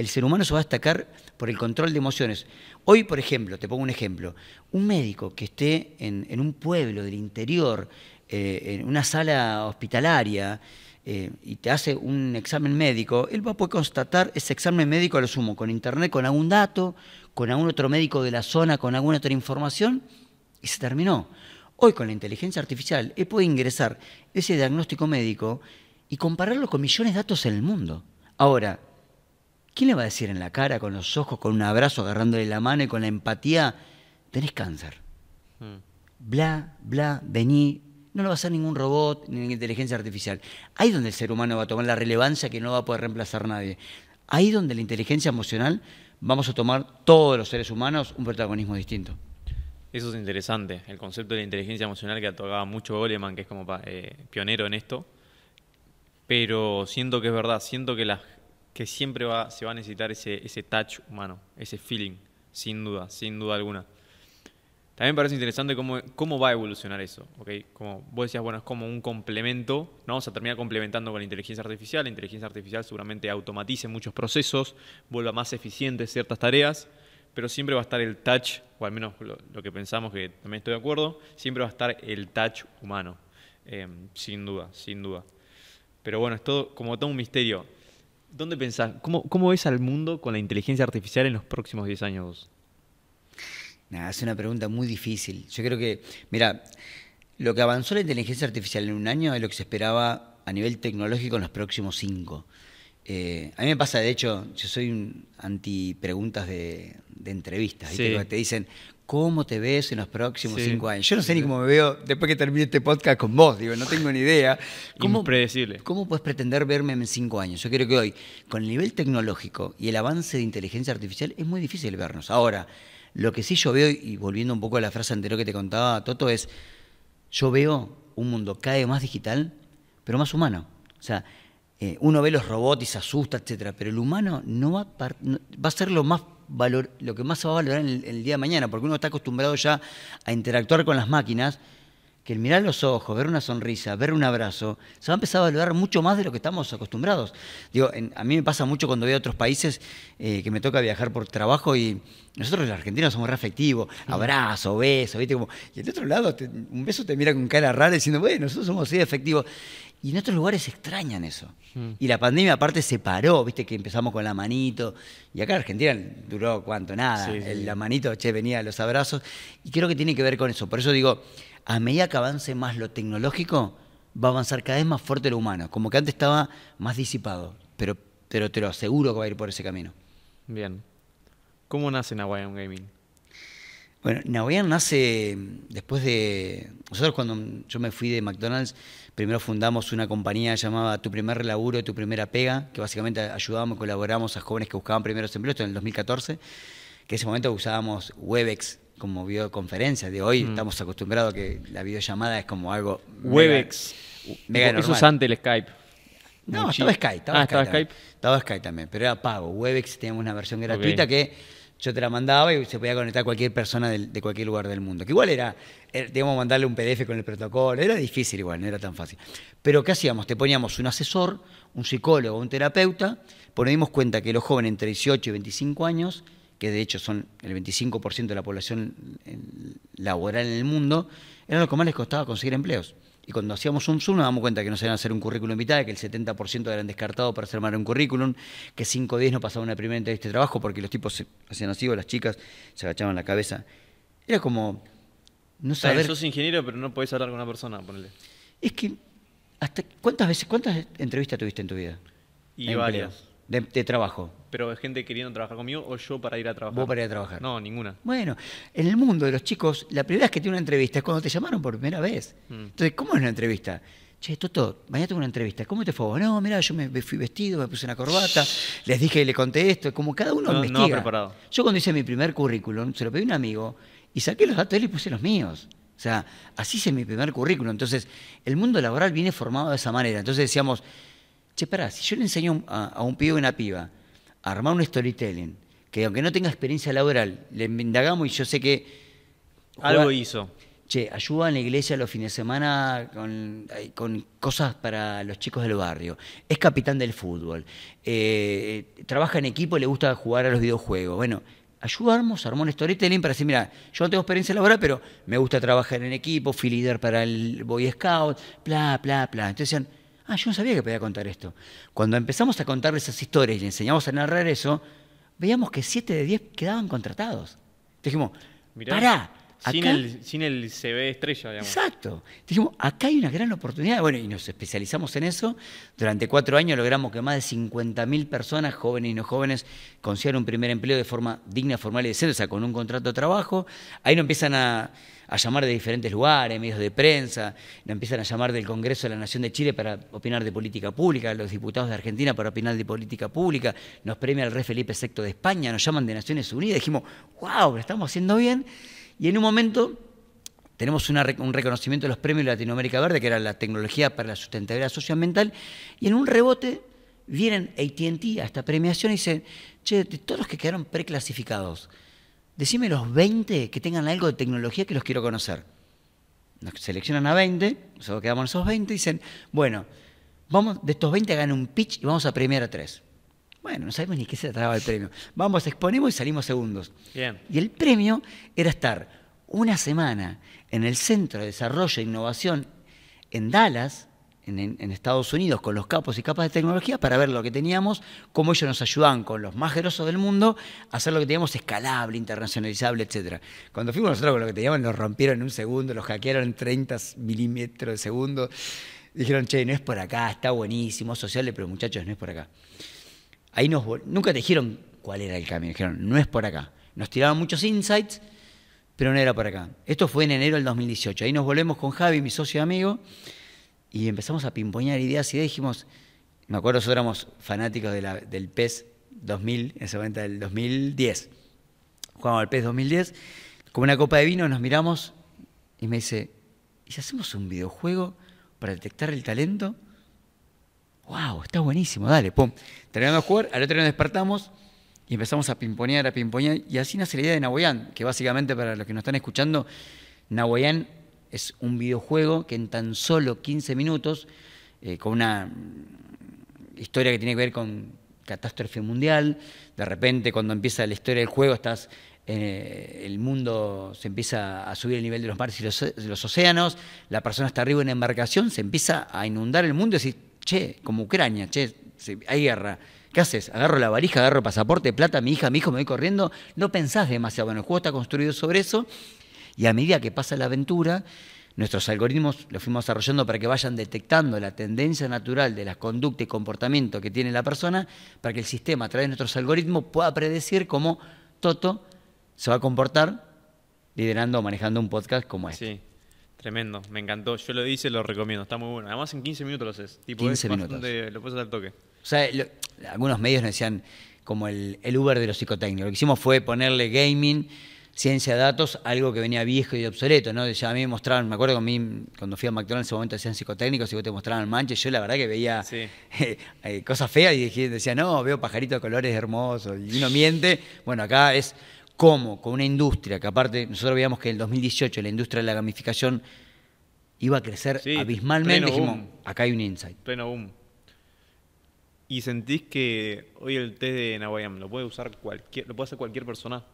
el ser humano se va a destacar por el control de emociones. Hoy, por ejemplo, te pongo un ejemplo, un médico que esté en, un pueblo del interior, eh, en una sala hospitalaria, eh, y te hace un examen médico, él va a poder constatar ese examen médico a lo sumo, con internet, con algún dato, con algún otro médico de la zona, con alguna otra información, y se terminó. Hoy con la inteligencia artificial, él puede ingresar ese diagnóstico médico y compararlo con millones de datos en el mundo. Ahora, ¿Quién le va a decir en la cara, con los ojos, con un abrazo, agarrándole la mano y con la empatía, tenés cáncer? Hmm. Bla, bla, vení. No lo va a hacer ningún robot ni ninguna inteligencia artificial. Ahí donde el ser humano va a tomar la relevancia que no va a poder reemplazar nadie. Ahí donde la inteligencia emocional vamos a tomar todos los seres humanos un protagonismo distinto. Eso es interesante, el concepto de la inteligencia emocional que tocaba mucho Goleman, que es como eh, pionero en esto. Pero siento que es verdad, siento que, la, que siempre va, se va a necesitar ese, ese touch humano, ese feeling, sin duda, sin duda alguna. También me parece interesante cómo, cómo va a evolucionar eso. ¿okay? Como vos decías, bueno, es como un complemento. No vamos a terminar complementando con la inteligencia artificial. La inteligencia artificial seguramente automatice muchos procesos, vuelva más eficiente ciertas tareas pero siempre va a estar el touch, o al menos lo, que pensamos, que también estoy de acuerdo, siempre va a estar el touch humano, em, sin duda, sin duda. Pero bueno, es todo como todo un misterio. ¿Dónde pensás? ¿Cómo, ¿Cómo ves al mundo con la inteligencia artificial en los próximos 10 años? Nada, es una pregunta muy difícil. Yo creo que, mira, lo que avanzó la inteligencia artificial en un año es lo que se esperaba a nivel tecnológico en los próximos cinco. Eh, a mí me pasa, de hecho, yo soy un anti preguntas de, entrevistas. Te dicen, ¿cómo te ves en los próximos cinco años? Yo no sé ni cómo me veo después que termine este podcast con vos, digo, no tengo ni idea. ¿Cómo, Impredecible. ¿Cómo puedes pretender verme en cinco años? Yo creo que hoy, con el nivel tecnológico y el avance de inteligencia artificial, es muy difícil vernos. Ahora, lo que sí yo veo, y volviendo un poco a la frase anterior que te contaba, Toto, es, yo veo un mundo cada vez más digital, pero más humano. O sea, eh, uno ve los robots y se asusta, etcétera, pero el humano no va, a, va a ser lo más valor, lo que más se va a valorar en el, día de mañana, porque uno está acostumbrado ya a interactuar con las máquinas, que el mirar los ojos, ver una sonrisa, ver un abrazo, se va a empezar a valorar mucho más de lo que estamos acostumbrados. Digo, a mí me pasa mucho cuando a otros países eh, que me toca viajar por trabajo y nosotros los argentinos somos re afectivos, abrazo, beso, ¿viste? Como, y del otro lado, un beso te mira con cara rara diciendo, bueno, nosotros somos así efectivos. Y en otros lugares extrañan eso. Hmm. Y la pandemia aparte se paró, viste que empezamos con la manito. Y acá en Argentina duró cuánto, nada. La manito, che, venía los abrazos. Y creo que tiene que ver con eso. Por eso digo, a medida que avance más lo tecnológico, va a avanzar cada vez más fuerte lo humano. Como que antes estaba más disipado. Pero, pero te lo aseguro que va a ir por ese camino. Bien. ¿Cómo nace Nawayan Gaming? Bueno, Nawayan nace después de. Nosotros, cuando yo me fui de McDonald's, Primero fundamos una compañía llamada Tu Primer Laburo, Tu Primera Pega, que básicamente ayudábamos, colaboramos a jóvenes que buscaban primeros empleos, esto en el 2014, que en ese momento usábamos Webex como videoconferencia. De hoy mm. estamos acostumbrados a que la videollamada es como algo... Webex. Mega, Eso es antes el Skype. No, estaba Skype. Estaba, ah, Skype, estaba Skype. Estaba Skype también, pero era pago. Webex teníamos una versión gratuita que yo te la mandaba y se podía conectar cualquier persona de, cualquier lugar del mundo. Que igual era, teníamos que mandarle un PDF con el protocolo, era difícil igual, no era tan fácil. Pero ¿qué hacíamos? Te poníamos un asesor, un psicólogo, un terapeuta, pues nos dimos cuenta que los jóvenes entre 18 y 25 años, que de hecho son el 25% de la población laboral en el mundo, eran los que más les costaba conseguir empleos. Y cuando hacíamos un Zoom nos damos cuenta que no sabían hacer un currículum mitad, que el 70% eran descartados para hacer más un currículum, que 5 o 10 no pasaban una primera entrevista de trabajo porque los tipos se hacían así o las chicas se agachaban la cabeza. Era como no saber... sos ingeniero pero no podés hablar con una persona, ponele. Es que, hasta ¿cuántas veces, cuántas entrevistas tuviste en tu vida? Y varias. De, trabajo. Pero gente queriendo trabajar conmigo o yo para ir a trabajar. Vos para ir a trabajar. No, ninguna. Bueno, en el mundo de los chicos, la primera vez que tiene una entrevista es cuando te llamaron por primera vez. Mm. Entonces, ¿cómo es una entrevista? Che, Toto, mañana tengo una entrevista. ¿Cómo te fue? No, mira, yo me fui vestido, me puse una corbata, les dije y le conté esto. Como cada uno no, investiga. No preparado. Yo cuando hice mi primer currículum, se lo pedí a un amigo y saqué los datos de él y puse los míos. O sea, así hice mi primer currículum. Entonces, el mundo laboral viene formado de esa manera. Entonces decíamos, che, pará, si yo le enseño a, a un pibe o una piba armar un storytelling, que aunque no tenga experiencia laboral, le indagamos y yo sé que... Algo hizo. Che, ayuda en la iglesia los fines de semana con, con cosas para los chicos del barrio. Es capitán del fútbol. Eh, trabaja en equipo y le gusta jugar a los videojuegos. Bueno, ayudamos, armó un storytelling para decir, mira, yo no tengo experiencia laboral, pero me gusta trabajar en equipo, fui líder para el Boy Scout, bla, bla, bla. Entonces decían, Ah, yo no sabía que podía contar esto. Cuando empezamos a contar esas historias y enseñamos a narrar eso, veíamos que 7 de 10 quedaban contratados. Dijimos, pará. sin, el, sin el CV estrella, digamos. Exacto. Dijimos, acá hay una gran oportunidad. Bueno, y nos especializamos en eso. Durante cuatro años logramos que más de 50.000 personas, jóvenes y no jóvenes, consigan un primer empleo de forma digna, formal y decente, o sea, con un contrato de trabajo. Ahí nos empiezan a a llamar de diferentes lugares, medios de prensa, nos empiezan a llamar del Congreso de la Nación de Chile para opinar de política pública, los diputados de Argentina para opinar de política pública, nos premia el rey Felipe VI de España, nos llaman de Naciones Unidas, dijimos, wow, lo estamos haciendo bien. Y en un momento tenemos un reconocimiento de los premios de Latinoamérica Verde, que era la tecnología para la sustentabilidad socioambiental, y en un rebote vienen ATT a esta premiación y dicen, che, de todos los que quedaron preclasificados, decime los 20 que tengan algo de tecnología que los quiero conocer. Nos seleccionan a 20, nosotros quedamos esos 20 y dicen, bueno, vamos, de estos 20 hagan un pitch y vamos a premiar a tres. Bueno, no sabemos ni qué se trataba el premio. Vamos, exponemos y salimos segundos. Y el premio era estar una semana en el Centro de Desarrollo e Innovación en Dallas, en, Estados Unidos con los capos y capas de tecnología para ver lo que teníamos, cómo ellos nos ayudaban con los más grosos del mundo a hacer lo que teníamos escalable, internacionalizable, etc. Cuando fuimos nosotros con lo que teníamos, nos rompieron en un segundo, los hackearon en 30 milímetros de segundo. Dijeron, che, no es por acá, está buenísimo, sociales, pero muchachos, no es por acá. Ahí nos nunca te dijeron cuál era el camino, dijeron, no es por acá. Nos tiraron muchos insights, pero no era por acá. Esto fue en enero del 2018. Ahí nos volvemos con Javi, mi socio y amigo, y empezamos a pimpoñar ideas y dijimos, me acuerdo nosotros éramos fanáticos del PES 2000, en ese momento del 2010. Jugamos al PES 2010, con una copa de vino nos miramos y me dice, ¿y si hacemos un videojuego para detectar el talento? ¡Wow! Está buenísimo, dale, pum. Terminamos de jugar, al otro día nos despertamos y empezamos a pimponear, a pimponear, y así nace la idea de Nahuayán, que básicamente para los que nos están escuchando, Nahuayán es un videojuego que en tan solo 15 minutos, eh, con una historia que tiene que ver con catástrofe mundial, de repente cuando empieza la historia del juego estás eh, el mundo se empieza a subir el nivel de los mares y los, océanos, la persona está arriba en una embarcación, se empieza a inundar el mundo y decís, che, como Ucrania, che, hay guerra. ¿Qué haces? Agarro la varija, agarro pasaporte, plata, mi hija, mi hijo, me voy corriendo. No pensás demasiado. Bueno, el juego está construido sobre eso y a medida que pasa la aventura, nuestros algoritmos los fuimos desarrollando para que vayan detectando la tendencia natural de las conductas y comportamiento que tiene la persona, para que el sistema a través de nuestros algoritmos pueda predecir cómo Toto se va a comportar liderando o manejando un podcast como este. Sí, tremendo, me encantó. Yo lo hice, lo recomiendo, está muy bueno. Además en 15 minutos lo haces. Tipo, 15 minutos. lo puedes hacer al toque. O sea, algunos medios nos decían como el, el Uber de los psicotécnicos. Lo que hicimos fue ponerle gaming ciencia de datos, algo que venía viejo y obsoleto, ¿no? a mí me mostraban, me acuerdo mí, cuando fui a McDonald's en ese momento hacían psicotécnicos y vos te mostraban el manche, yo la verdad que veía eh, cosas feas y decía, no, veo pajaritos de colores hermosos, y uno miente. Bueno, acá es cómo, con una industria, que aparte nosotros veíamos que en el 2018 la industria de la gamificación iba a crecer abismalmente, dijimos, acá hay un insight. Pleno boom. ¿Y sentís que hoy el test de Nahuayam lo puede usar cualquier, lo puede hacer cualquier persona?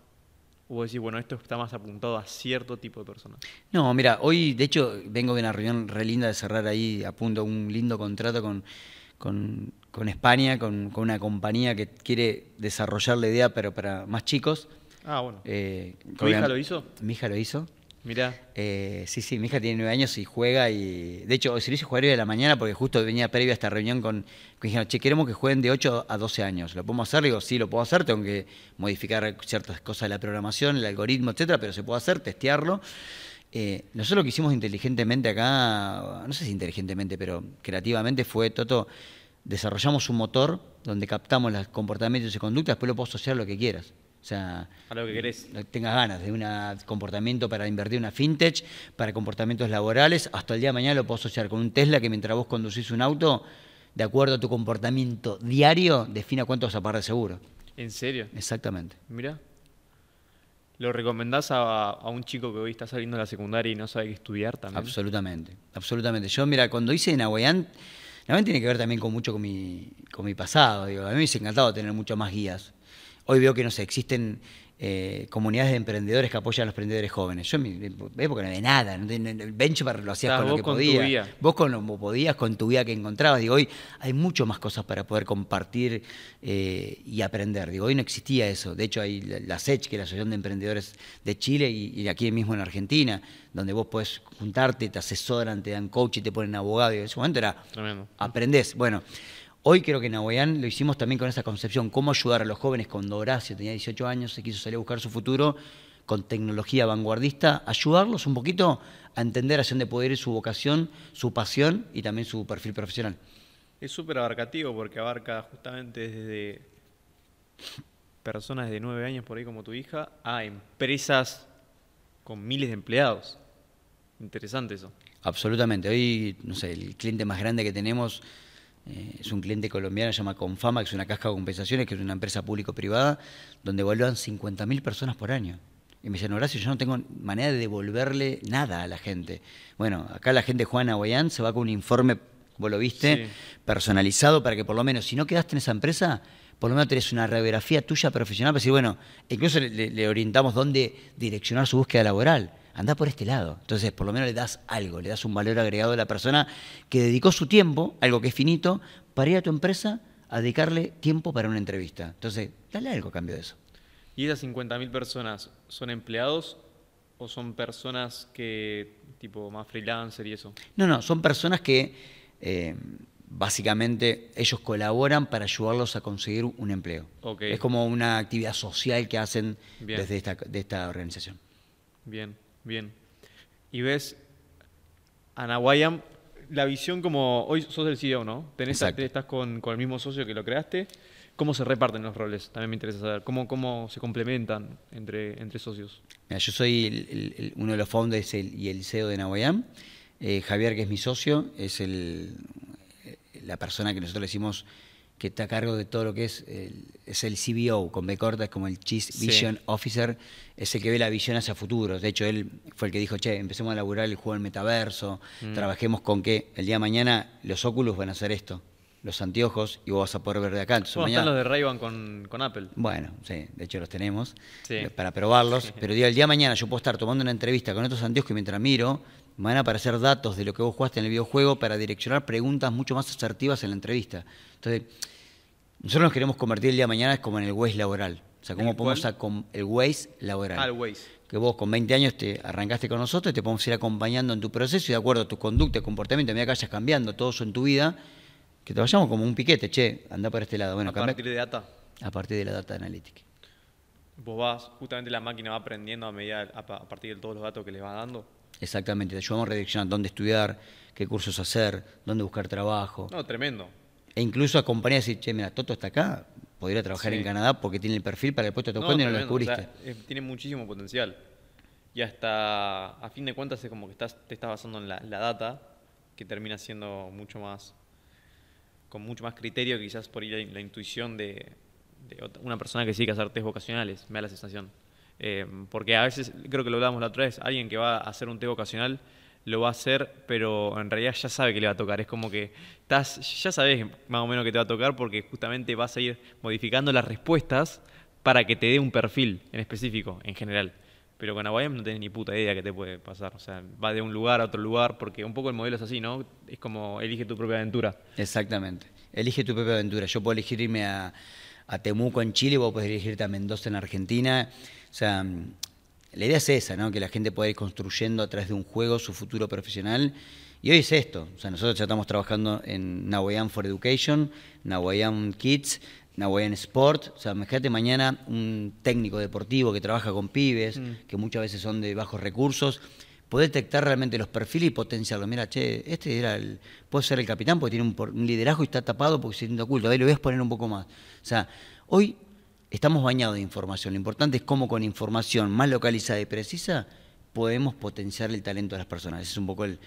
¿O decir, bueno, esto está más apuntado a cierto tipo de personas? No, mira, hoy de hecho vengo de una reunión re linda de cerrar ahí a punto un lindo contrato con, con, España, con, con, una compañía que quiere desarrollar la idea, pero para más chicos. Ah, bueno. Eh, ¿Tu hija lo hizo? Mi hija lo hizo. Mira. Eh, sí, sí, mi hija tiene nueve años y juega y... De hecho, se lo hizo jugar hoy de la mañana porque justo venía previo a esta reunión con... que dijeron, che, queremos que jueguen de 8 a 12 años. ¿Lo podemos hacer? digo, sí, lo puedo hacer. Tengo que modificar ciertas cosas de la programación, el algoritmo, etcétera, pero se puede hacer, testearlo. Eh, nosotros lo que hicimos inteligentemente acá, no sé si inteligentemente, pero creativamente fue, Toto, desarrollamos un motor donde captamos los comportamientos y conductas, después lo puedo asociar lo que quieras. O sea, lo que querés. tengas ganas de un comportamiento para invertir una fintech, para comportamientos laborales, hasta el día de mañana lo puedo asociar con un Tesla que mientras vos conducís un auto, de acuerdo a tu comportamiento diario, defina cuánto vas a pagar de seguro. ¿En serio? Exactamente. Mira. ¿Lo recomendás a, un chico que hoy está saliendo de la secundaria y no sabe qué estudiar también? Absolutamente, absolutamente. Yo, mira, cuando hice Nahuayán, Nahuayán tiene que ver también con mucho con mi, con mi pasado. Digo, a mí me hubiese encantado tener mucho más guías. Hoy veo que, no sé, existen eh, comunidades de emprendedores que apoyan a los emprendedores jóvenes. Yo en mi época no había nada, el benchmark lo hacías con lo que podías. Vos con lo que podías, con tu vida que encontrabas. Digo, hoy hay mucho más cosas para poder compartir eh, y aprender. Digo, hoy no existía eso. De hecho, hay la SECH, que es la Asociación de Emprendedores de Chile, y, aquí mismo en Argentina, donde vos podés juntarte, te asesoran, te dan coach y te ponen abogado. Y en ese momento era, Tremendo. aprendés. Bueno, Hoy creo que en Nahuayán lo hicimos también con esa concepción, cómo ayudar a los jóvenes cuando Horacio tenía 18 años, se quiso salir a buscar su futuro con tecnología vanguardista, ayudarlos un poquito a entender hacia dónde puede ir su vocación, su pasión y también su perfil profesional. Es súper abarcativo porque abarca justamente desde personas de 9 años por ahí como tu hija a empresas con miles de empleados. Interesante eso. Absolutamente. Hoy, no sé, el cliente más grande que tenemos eh, es un cliente colombiano, se llama Confama, que es una caja de compensaciones, que es una empresa público-privada, donde evalúan 50.000 personas por año. Y me dicen, Horacio, yo no tengo manera de devolverle nada a la gente. Bueno, acá la gente Juana Guayán se va con un informe, vos lo viste, personalizado para que por lo menos, si no quedaste en esa empresa, por lo menos tenés una radiografía tuya profesional para decir, bueno, incluso le orientamos dónde direccionar su búsqueda laboral anda por este lado. Entonces, por lo menos le das algo, le das un valor agregado a la persona que dedicó su tiempo, algo que es finito, para ir a tu empresa a dedicarle tiempo para una entrevista. Entonces, dale algo a cambio de eso. ¿Y esas 50.000 personas son empleados o son personas que, tipo, más freelancer y eso? No, no, son personas que eh, básicamente ellos colaboran para ayudarlos a conseguir un empleo. Es como una actividad social que hacen desde esta, de esta organización. Bien. Bien. Y ves a Nahuayam, la visión como, hoy sos el CEO, ¿no? Tenés, estás con, el mismo socio que lo creaste. ¿Cómo se reparten los roles? También me interesa saber. ¿Cómo, cómo se complementan entre, entre socios? yo soy uno de los founders y el CEO de Nahuayam. Eh, Javier, que es mi socio, es el, la persona que nosotros le decimos que está a cargo de todo lo que es el, es el CBO, con B corta, es como el Chief Vision Officer, es el que ve la visión hacia futuro. De hecho, él fue el que dijo, che, empecemos a laburar el juego del metaverso, mm. trabajemos con que el día de mañana los óculos van a hacer esto, los anteojos, y vos vas a poder ver de acá. Entonces, están los de ray con, con, Apple. Bueno, sí, de hecho los tenemos eh, para probarlos, pero el día de mañana yo puedo estar tomando una entrevista con estos anteojos y mientras miro, me van a aparecer datos de lo que vos jugaste en el videojuego para direccionar preguntas mucho más asertivas en la entrevista. Entonces, nosotros nos queremos convertir el día de mañana es como en el Waze laboral. O sea, ¿cómo podemos a el Waze laboral? Ah, el Waze. Que vos con 20 años te arrancaste con nosotros y te podemos ir acompañando en tu proceso y de acuerdo a tu conducta, comportamiento, a medida que vayas cambiando todo eso en tu vida, que te vayamos como un piquete, che, anda por este lado. Bueno, a partir de data. A partir de la data analítica. Vos vas, justamente la máquina va aprendiendo a medida, a partir de todos los datos que le vas dando. Exactamente, te ayudamos a redireccionar dónde estudiar, qué cursos hacer, dónde buscar trabajo. No, tremendo. E incluso acompañar y decir, che, mira, Toto está acá, podría trabajar en Canadá porque tiene el perfil para el puesto de tu y no lo descubriste. tiene muchísimo potencial. Y hasta, a fin de cuentas, es como que estás, te estás basando en la, data, que termina siendo mucho más, con mucho más criterio, quizás por ir la, intuición de, una persona que sigue que hacer test vocacionales, me da la sensación. Eh, porque a veces, creo que lo hablábamos la otra vez, alguien que va a hacer un test vocacional lo va a hacer, pero en realidad ya sabe que le va a tocar. Es como que estás, ya sabes más o menos que te va a tocar porque justamente vas a ir modificando las respuestas para que te dé un perfil en específico, en general. Pero con Aguayam no tenés ni puta idea que te puede pasar. O sea, va de un lugar a otro lugar, porque un poco el modelo es así, ¿no? Es como elige tu propia aventura. Exactamente. Elige tu propia aventura. Yo puedo elegir irme a, Temuco en Chile, vos podés elegirte a Mendoza en Argentina. O sea, la idea es esa, ¿no? que la gente pueda ir construyendo a través de un juego su futuro profesional. Y hoy es esto, o sea, nosotros ya estamos trabajando en Nahuayam for Education, Nahuayam Kids, Nahuayam Sport. O sea, imagínate mañana un técnico deportivo que trabaja con pibes, mm. que muchas veces son de bajos recursos, poder detectar realmente los perfiles y potenciarlos. Mira, che, este era el, puede ser el capitán porque tiene un, liderazgo y está tapado porque se siente oculto. A ver, lo voy a poner un poco más. O sea, hoy estamos bañados de información. Lo importante es cómo con información más localizada y precisa podemos potenciar el talento de las personas. Ese es un poco el,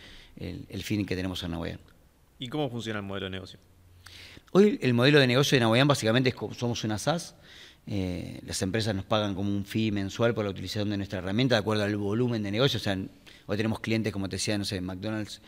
fin que tenemos en Nahuayán. ¿Y cómo funciona el modelo de negocio? Hoy el modelo de negocio de Nahuayán básicamente es como somos una SaaS. Eh, las empresas nos pagan como un fee mensual por la utilización de nuestra herramienta de acuerdo al volumen de negocio. O sea, hoy tenemos clientes, como te decía, no sé, McDonald's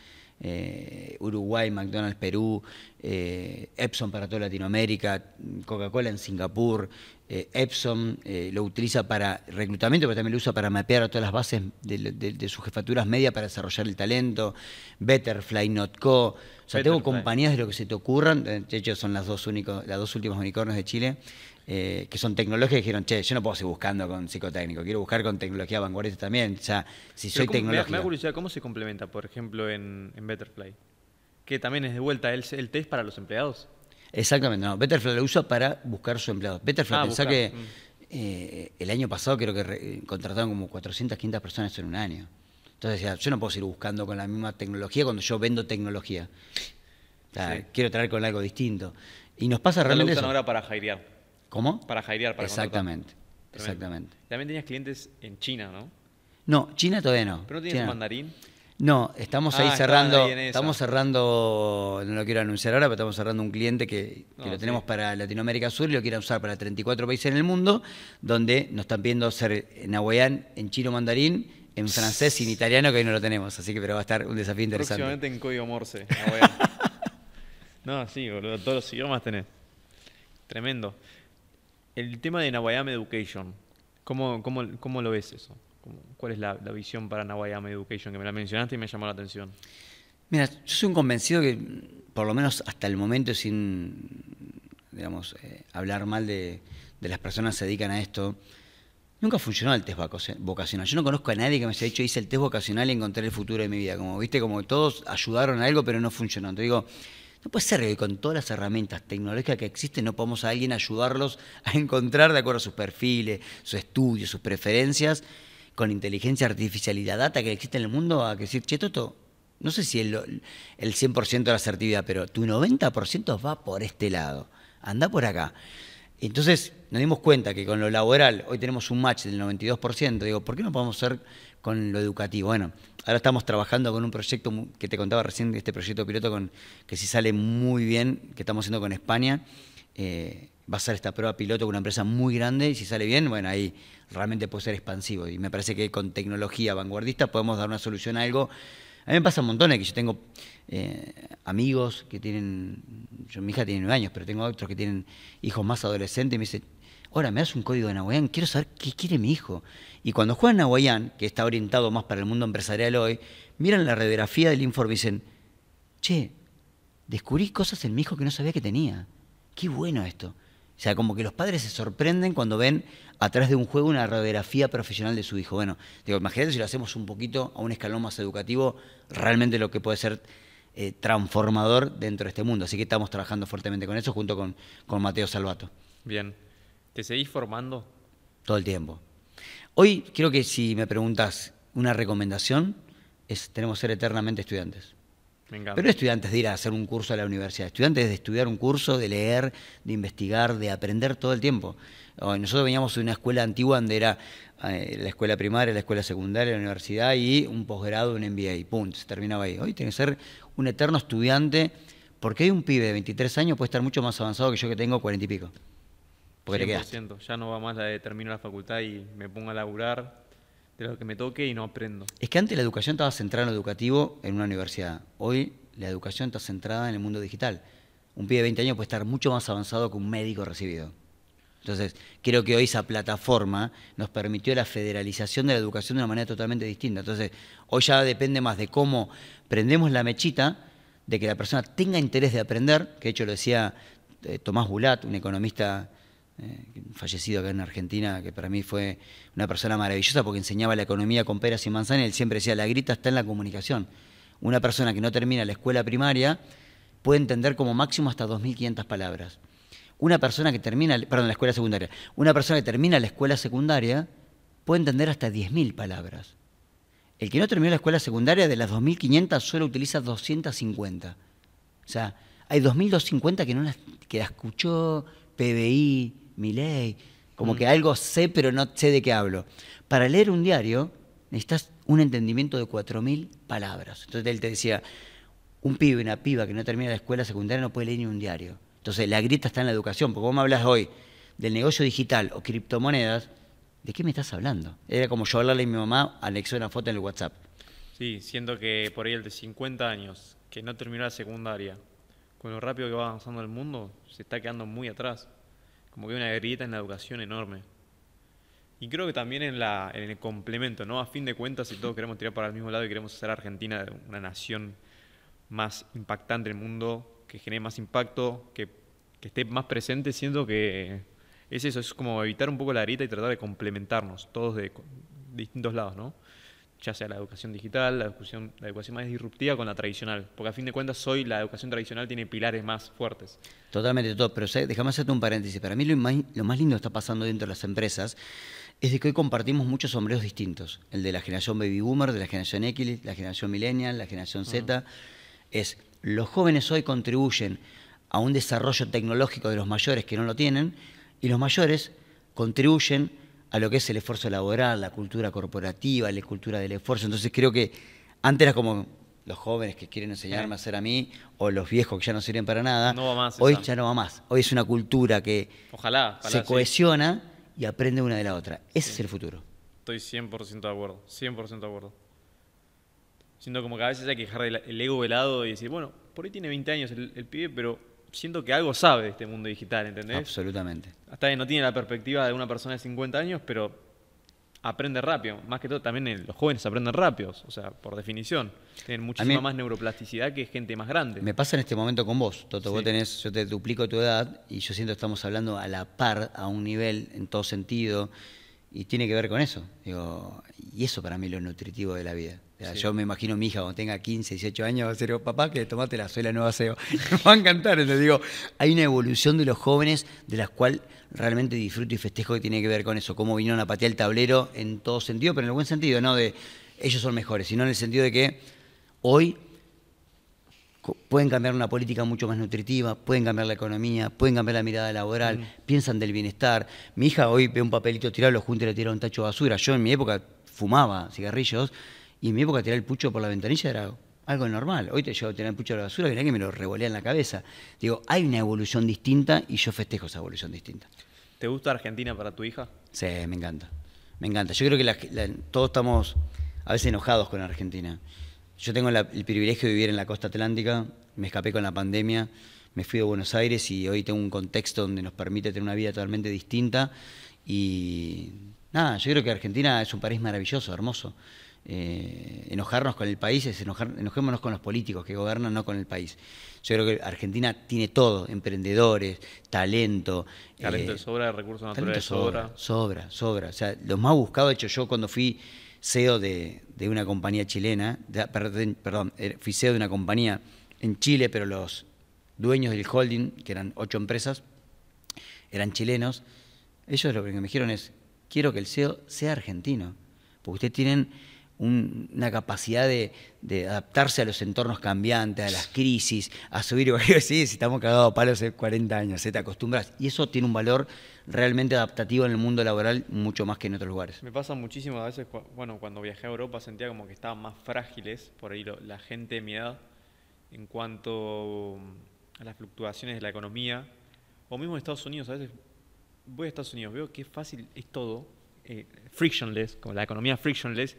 eh, Uruguay, McDonald's Perú, eh, Epson para toda Latinoamérica, Coca-Cola en Singapur, eh, Epson lo utiliza para reclutamiento, pero también lo usa para mapear todas las bases de, sus jefaturas medias para desarrollar el talento, Betterfly, Notco, sea, tengo compañías de lo que se te ocurran, de hecho son las dos, únicos, las dos últimas unicornios de Chile, eh, que son tecnológicas, dijeron, che, yo no puedo seguir buscando con psicotécnico, quiero buscar con tecnología vanguardista también. O sea, si soy tecnológico. Me, da curiosidad, ¿cómo se complementa, por ejemplo, en, Betterfly? Que también es de vuelta el, el test para los empleados. Exactamente, no. Betterfly lo usa para buscar su empleado. Betterfly, ah, pensá que mm. eh, el año pasado creo que contrataron como 400, 500 personas en un año. Entonces decía, yo no puedo seguir buscando con la misma tecnología cuando yo vendo tecnología. Quiero traer con algo distinto. Y nos pasa realmente. Lo ahora para hirear. ¿Cómo? Para hirear, para Exactamente, exactamente. También tenías clientes en China, ¿no? No, China todavía no. ¿Pero no tienes mandarín? No, estamos ahí Ah, cerrando, ahí estamos cerrando, no lo quiero anunciar ahora, pero estamos cerrando un cliente que, lo tenemos sí. para Latinoamérica Sur y lo quieren usar para 34 países en el mundo, donde nos están pidiendo hacer en hawaián, en chino mandarín, en francés y en italiano, que hoy no lo tenemos, así que pero va a estar un desafío interesante. Próximamente en código Morse. no, sí, boludo, todos los idiomas tenés. Tremendo. El tema de Nawayama Education, ¿cómo, cómo, cómo lo ves eso? ¿Cómo- ¿Cuál es la, la visión para Nawayama Education? Que me la mencionaste y me llamó la atención. Mira, yo soy un convencido que, por lo menos hasta el momento, sin digamos, eh, hablar mal de, de las personas que se dedican a esto, nunca funcionó el test vocacional. Yo no conozco a nadie que me haya dicho, hice el test vocacional y encontré el futuro de mi vida. Como viste, como todos ayudaron a algo, pero no funcionó. Entonces digo, no puede ser que con todas las herramientas tecnológicas que existen no podamos a alguien ayudarlos a encontrar de acuerdo a sus perfiles, sus estudios, sus preferencias, con inteligencia artificial y la data que existe en el mundo, a que decir, che, Toto, no sé si el, el 100% de la asertividad, pero tu 90% va por este lado, anda por acá. Entonces nos dimos cuenta que con lo laboral hoy tenemos un match del 92%. Digo, ¿por qué no podemos hacer con lo educativo? Bueno, ahora estamos trabajando con un proyecto que te contaba recién, este proyecto piloto con, que si sale muy bien, que estamos haciendo con España. eh, va a ser esta prueba piloto con una empresa muy grande y si sale bien, bueno, ahí realmente puede ser expansivo. Y me parece que con tecnología vanguardista podemos dar una solución a algo. A mí me pasa un montón de que yo tengo eh, amigos que tienen, yo, mi hija tiene nueve años, pero tengo otros que tienen hijos más adolescentes y me dicen, ahora me das un código de Nahuayán, quiero saber qué quiere mi hijo. Y cuando juegan Nahuayán, que está orientado más para el mundo empresarial hoy, miran la radiografía del informe y dicen, che, descubrí cosas en mi hijo que no sabía que tenía. Qué bueno esto. O sea, como que los padres se sorprenden cuando ven atrás de un juego una radiografía profesional de su hijo. Bueno, digo, imagínate si lo hacemos un poquito a un escalón más educativo, realmente lo que puede ser eh, transformador dentro de este mundo. Así que estamos trabajando fuertemente con eso junto con, con Mateo Salvato, Bien. ¿Te seguís formando? todo el tiempo. Hoy creo que si me preguntas una recomendación, es tenemos que ser eternamente estudiantes. Me encanta. Pero no estudiantes de ir a hacer un curso a la universidad, estudiantes de estudiar un curso, de leer, de investigar, de aprender todo el tiempo. Nosotros veníamos de una escuela antigua donde era eh, la escuela primaria, la escuela secundaria, la universidad y un posgrado, un MBA, punto, se terminaba ahí. Hoy tiene que ser un eterno estudiante, porque hay un pibe de 23 años puede estar mucho más avanzado que yo que tengo 40 y pico. Porque te quedaste. 100%. Ya no va más la de termino la facultad y me pongo a laburar lo que me toque y no aprendo. Es que antes la educación estaba centrada en lo educativo en una universidad. Hoy la educación está centrada en el mundo digital. Un pibe de 20 años puede estar mucho más avanzado que un médico recibido. Entonces, creo que hoy esa plataforma nos permitió la federalización de la educación de una manera totalmente distinta. Entonces, hoy ya depende más de cómo prendemos la mechita, de que la persona tenga interés de aprender, que de hecho lo decía eh, Tomás Bulat, un economista eh, fallecido acá en Argentina, que para mí fue una persona maravillosa porque enseñaba la economía con peras y manzanas, y él siempre decía, la grita está en la comunicación. Una persona que no termina la escuela primaria puede entender como máximo hasta 2.500 palabras. Una persona que termina, perdón, la escuela secundaria, una persona que termina la escuela secundaria puede entender hasta 10.000 palabras. El que no terminó la escuela secundaria de las 2.500 solo utiliza 250. O sea, hay 2.250 que no las, que la escuchó PBI, Milei, como que algo sé pero no sé de qué hablo. Para leer un diario necesitas un entendimiento de 4.000 palabras. Entonces él te decía, un pibe y una piba que no termina la escuela secundaria no puede leer ni un diario. Entonces la grieta está en la educación, porque vos me hablas hoy del negocio digital o criptomonedas, ¿de qué me estás hablando? Era como yo hablarle a mi mamá, anexó una foto en el WhatsApp. Sí, siento que por ahí el de 50 años, que no terminó la secundaria, con lo rápido que va avanzando el mundo, se está quedando muy atrás. Como que hay una grieta en la educación enorme. Y creo que también en, el complemento, ¿no? A fin de cuentas, si todos queremos tirar para el mismo lado y queremos hacer a Argentina una nación más impactante en el mundo, que genere más impacto, que, esté más presente, siento que es eso, es como evitar un poco la grieta y tratar de complementarnos, todos de, distintos lados, ¿no? Ya sea la educación digital, la educación, la educación más disruptiva con la tradicional, porque a fin de cuentas hoy la educación tradicional tiene pilares más fuertes. Totalmente todo, pero déjame hacerte un paréntesis. Para mí lo más, lo más lindo que está pasando dentro de las empresas es de que hoy compartimos muchos sombreros distintos. El de la generación baby boomer, de la generación X, la generación millennial, la generación Z. Es los jóvenes hoy contribuyen a un desarrollo tecnológico de los mayores que no lo tienen y los mayores contribuyen a lo que es el esfuerzo laboral, la cultura corporativa, la cultura del esfuerzo. Entonces creo que antes era como los jóvenes que quieren enseñarme a hacer a mí o los viejos que ya no sirven para nada. No va más Hoy esa. ya no va más. Hoy es una cultura que Ojalá, ojalá, se sí. cohesiona y aprende una de la otra. Ese es el futuro. Estoy 100% de acuerdo, 100% de acuerdo. Siento como que a veces hay que dejar el, el ego velado y decir, bueno, por ahí tiene 20 años el, el pibe, pero siento que algo sabe de este mundo digital, ¿entendés? Absolutamente. Hasta que no tiene la perspectiva de una persona de 50 años, pero aprende rápido. Más que todo, también los jóvenes aprenden rápidos, o sea, por definición. Tienen muchísima más neuroplasticidad que gente más grande. Me pasa en este momento con vos, Toto. Vos tenés, yo te duplico tu edad y yo siento que estamos hablando a la par, a un nivel, en todo sentido, y tiene que ver con eso. Digo, y eso para mí es lo nutritivo de la vida. O sea, Sí. Yo me imagino mi hija cuando tenga 15, 18 años, va a ser, papá, que tomate la soy la nueva SEO. me va a encantar. Entonces digo, hay una evolución de los jóvenes de las cual realmente disfruto y festejo que tiene que ver con eso, cómo vinieron a patear el tablero en todo sentido, pero en el buen sentido, no de ellos son mejores, sino en el sentido de que hoy pueden cambiar una política mucho más nutritiva, pueden cambiar la economía, pueden cambiar la mirada laboral, piensan del bienestar. Mi hija hoy ve un papelito tirado, lo junta y lo tira un tacho de basura. Yo en mi época fumaba cigarrillos y en mi época tirar el pucho por la ventanilla era algo normal. Hoy te llevo a tirar el pucho a la basura y mirá que me lo revolea en la cabeza. Digo, hay una evolución distinta y yo festejo esa evolución distinta. ¿Te gusta Argentina para tu hija? Sí, me encanta. Me encanta. Yo creo que la- la- todos estamos a veces enojados con Argentina. Yo tengo la- el privilegio de vivir en la costa atlántica, me escapé con la pandemia, me fui a Buenos Aires y hoy tengo un contexto donde nos permite tener una vida totalmente distinta. Y nada, yo creo que Argentina es un país maravilloso, hermoso. Eh, enojarnos con el país es enojar, enojémonos con los políticos que gobiernan, no con el país. Yo creo que Argentina tiene todo, emprendedores, talento. Talento eh, de sobra, recursos naturales de sobra, sobra. sobra, sobra. O sea, los más buscados, de hecho, yo cuando fui CEO de, una compañía chilena, de- perdón, perdón, eh, fui CEO de una compañía en Chile, pero los dueños del holding, que eran ocho empresas, eran chilenos, ellos lo que me dijeron es, quiero que el CEO sea argentino, porque ustedes tienen un- una capacidad de, de adaptarse a los entornos cambiantes, a las crisis, a subir y bajar. Sí, si estamos cagados a palos hace 40 años, ¿eh? te acostumbras. Y eso tiene un valor realmente adaptativo en el mundo laboral mucho más que en otros lugares. Me pasa muchísimo a veces, bueno, cuando viajé a Europa sentía como que estaban más frágiles, por ahí lo- la gente de mi edad, en cuanto a las fluctuaciones de la economía, o mismo en Estados Unidos, a veces voy a Estados Unidos, veo que fácil es todo, eh, frictionless, como la economía frictionless,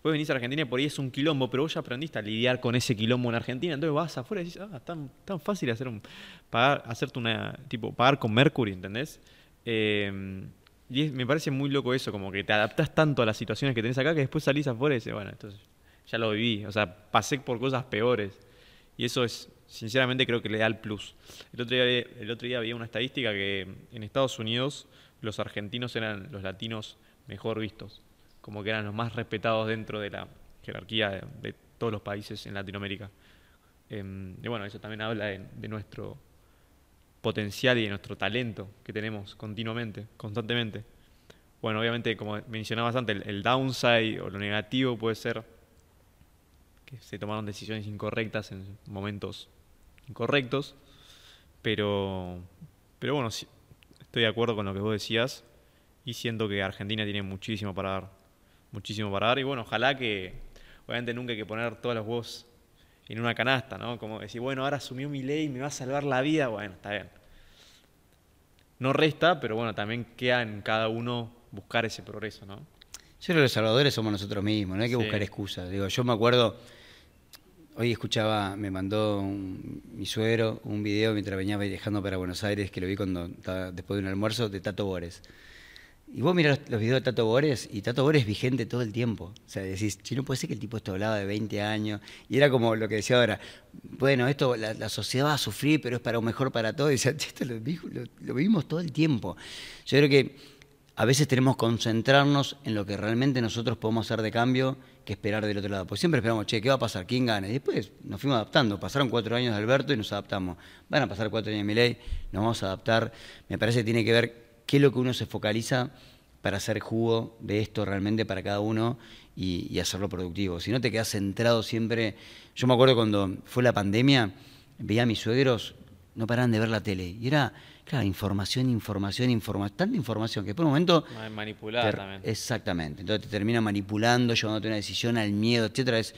Después venís a Argentina y por ahí es un quilombo, pero vos ya aprendiste a lidiar con ese quilombo en Argentina. Entonces vas afuera y decís, ah, tan, tan fácil hacer un, pagar, hacerte una, tipo, pagar con Mercury, ¿entendés? Eh, y me parece muy loco eso, como que te adaptás tanto a las situaciones que tenés acá que después salís afuera y dices, bueno, entonces ya lo viví. O sea, pasé por cosas peores. Y eso es, sinceramente, creo que le da el plus. El otro día, el otro día había una estadística que en Estados Unidos los argentinos eran los latinos mejor vistos como que eran los más respetados dentro de la jerarquía de, todos los países en Latinoamérica. Eh, y bueno, eso también habla de, de nuestro potencial y de nuestro talento que tenemos continuamente, constantemente. Bueno, obviamente, como mencionabas antes, el, el downside o lo negativo puede ser que se tomaron decisiones incorrectas en momentos incorrectos, pero, pero bueno, sí, estoy de acuerdo con lo que vos decías y siento que Argentina tiene muchísimo para dar, muchísimo para dar y bueno, ojalá que, obviamente nunca hay que poner todos los huevos en una canasta, ¿no? Como decir, bueno, ahora asumió mi ley, me va a salvar la vida, bueno, está bien. No resta, pero bueno, también queda en cada uno buscar ese progreso, ¿no? Yo creo que los salvadores somos nosotros mismos, no hay que Sí. buscar excusas. Digo, yo me acuerdo, hoy escuchaba, me mandó un- mi suegro un video mientras venía viajando para Buenos Aires, que lo vi cuando después de un almuerzo, de Tato Bores. Y vos mirás los, videos de Tato Bores, y Tato Bores es vigente todo el tiempo. O sea, decís, si no puede ser que el tipo esto hablaba de 20 años, y era como lo que decía ahora, bueno, esto la, sociedad va a sufrir, pero es para un mejor para todos. Y decía, esto lo- lo vivimos todo el tiempo. Yo creo que a veces tenemos que concentrarnos en lo que realmente nosotros podemos hacer de cambio que esperar del otro lado. Porque siempre esperamos, che, ¿qué va a pasar? ¿Quién gana? Y después nos fuimos adaptando. Pasaron cuatro años de Alberto y nos adaptamos. Van a pasar cuatro años de Milei, nos vamos a adaptar. Me parece que tiene que ver qué es lo que uno se focaliza para hacer jugo de esto realmente para cada uno y, y hacerlo productivo. Si no te quedas centrado siempre... Yo me acuerdo cuando fue la pandemia, veía a mis suegros, no paraban de ver la tele. Y era Claro, información, información, información, tanta información que por un momento... Manipulada también. Exactamente, entonces te termina manipulando, llevándote una decisión al miedo, etcétera. Es,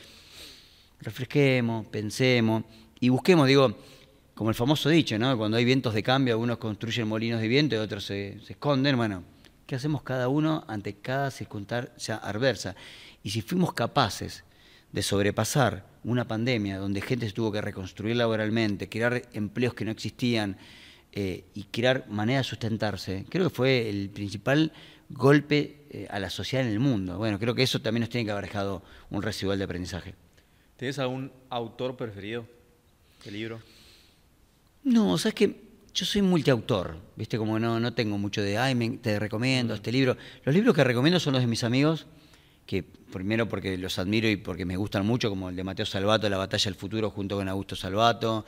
refresquemos, pensemos y busquemos, digo, como el famoso dicho, ¿no? Cuando hay vientos de cambio, algunos construyen molinos de viento y otros se, esconden. Bueno, ¿qué hacemos cada uno ante cada circunstancia adversa? Y si fuimos capaces de sobrepasar una pandemia donde gente se tuvo que reconstruir laboralmente, crear empleos que no existían, eh, y crear manera de sustentarse, creo que fue el principal golpe eh, a la sociedad en el mundo. Bueno, creo que eso también nos tiene que haber dejado un residual de aprendizaje. ¿Tienes algún autor preferido del libro? No, sabes que yo soy multiautor, viste, como no, no tengo mucho de, ay, te recomiendo este libro. Los libros que recomiendo son los de mis amigos, que primero porque los admiro y porque me gustan mucho, como el de Mateo Salvato, La batalla del futuro, junto con Augusto Salvato.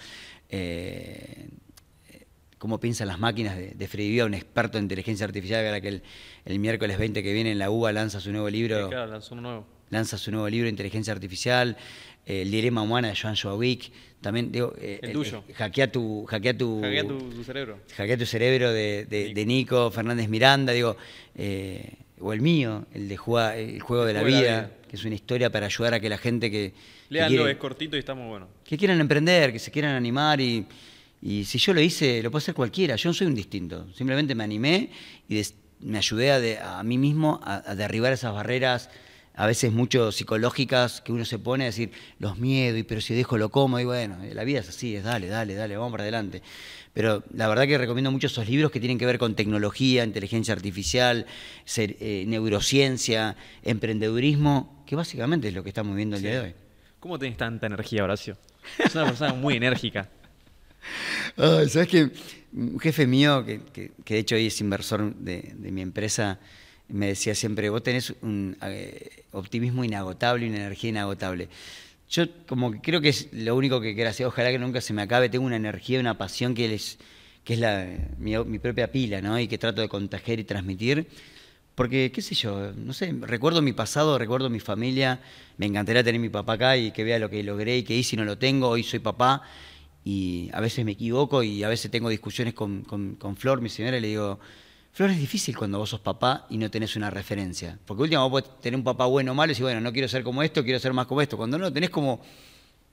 Eh, cómo piensan las máquinas de, de Freddy un experto en inteligencia artificial, que el, miércoles 20 que viene en la UBA lanza su nuevo libro. claro, lanza, nuevo. Lanza su nuevo libro, Inteligencia Artificial, el dilema humana de Joan Joawick, también digo, eh, el tuyo. hackea tu, hackea tu, hackea tu, cerebro. Hackea tu cerebro de, Nico. Fernández Miranda, digo, eh, o el mío, el de jugar, el juego, de, la vida, que es una historia para ayudar a que la gente que... Leanlo, es cortito y está muy bueno. Que quieran emprender, que se quieran animar y y si yo lo hice, lo puede hacer cualquiera. Yo no soy un distinto. Simplemente me animé y me ayudé a, mí mismo a, derribar esas barreras, a veces mucho psicológicas, que uno se pone a decir los miedos, y pero si dejo lo como, y bueno, la vida es así, es dale, dale, dale, vamos para adelante. Pero la verdad que recomiendo mucho esos libros que tienen que ver con tecnología, inteligencia artificial, eh, neurociencia, emprendedurismo, que básicamente es lo que estamos viendo el día de hoy. ¿Cómo tenés tanta energía, Horacio? Es una persona muy enérgica. ¿Sabes qué? Un jefe mío, que, de hecho hoy es inversor de, mi empresa, me decía siempre, vos tenés un eh, optimismo inagotable una energía inagotable. Yo como que creo que es lo único que quiero hacer, ojalá que nunca se me acabe, tengo una energía, una pasión que, es, que es la, mi, propia pila, ¿no? Y que trato de contagiar y transmitir. Porque, qué sé yo, no sé, recuerdo mi pasado, recuerdo mi familia, me encantaría tener mi papá acá y que vea lo que logré y que hice y no lo tengo, hoy soy papá y a veces me equivoco y a veces tengo discusiones con, con, Flor, mi señora, y le digo, Flor, es difícil cuando vos sos papá y no tenés una referencia. Porque últimamente vos podés tener un papá bueno o malo y decir, bueno, no quiero ser como esto, quiero ser más como esto. Cuando no, tenés como,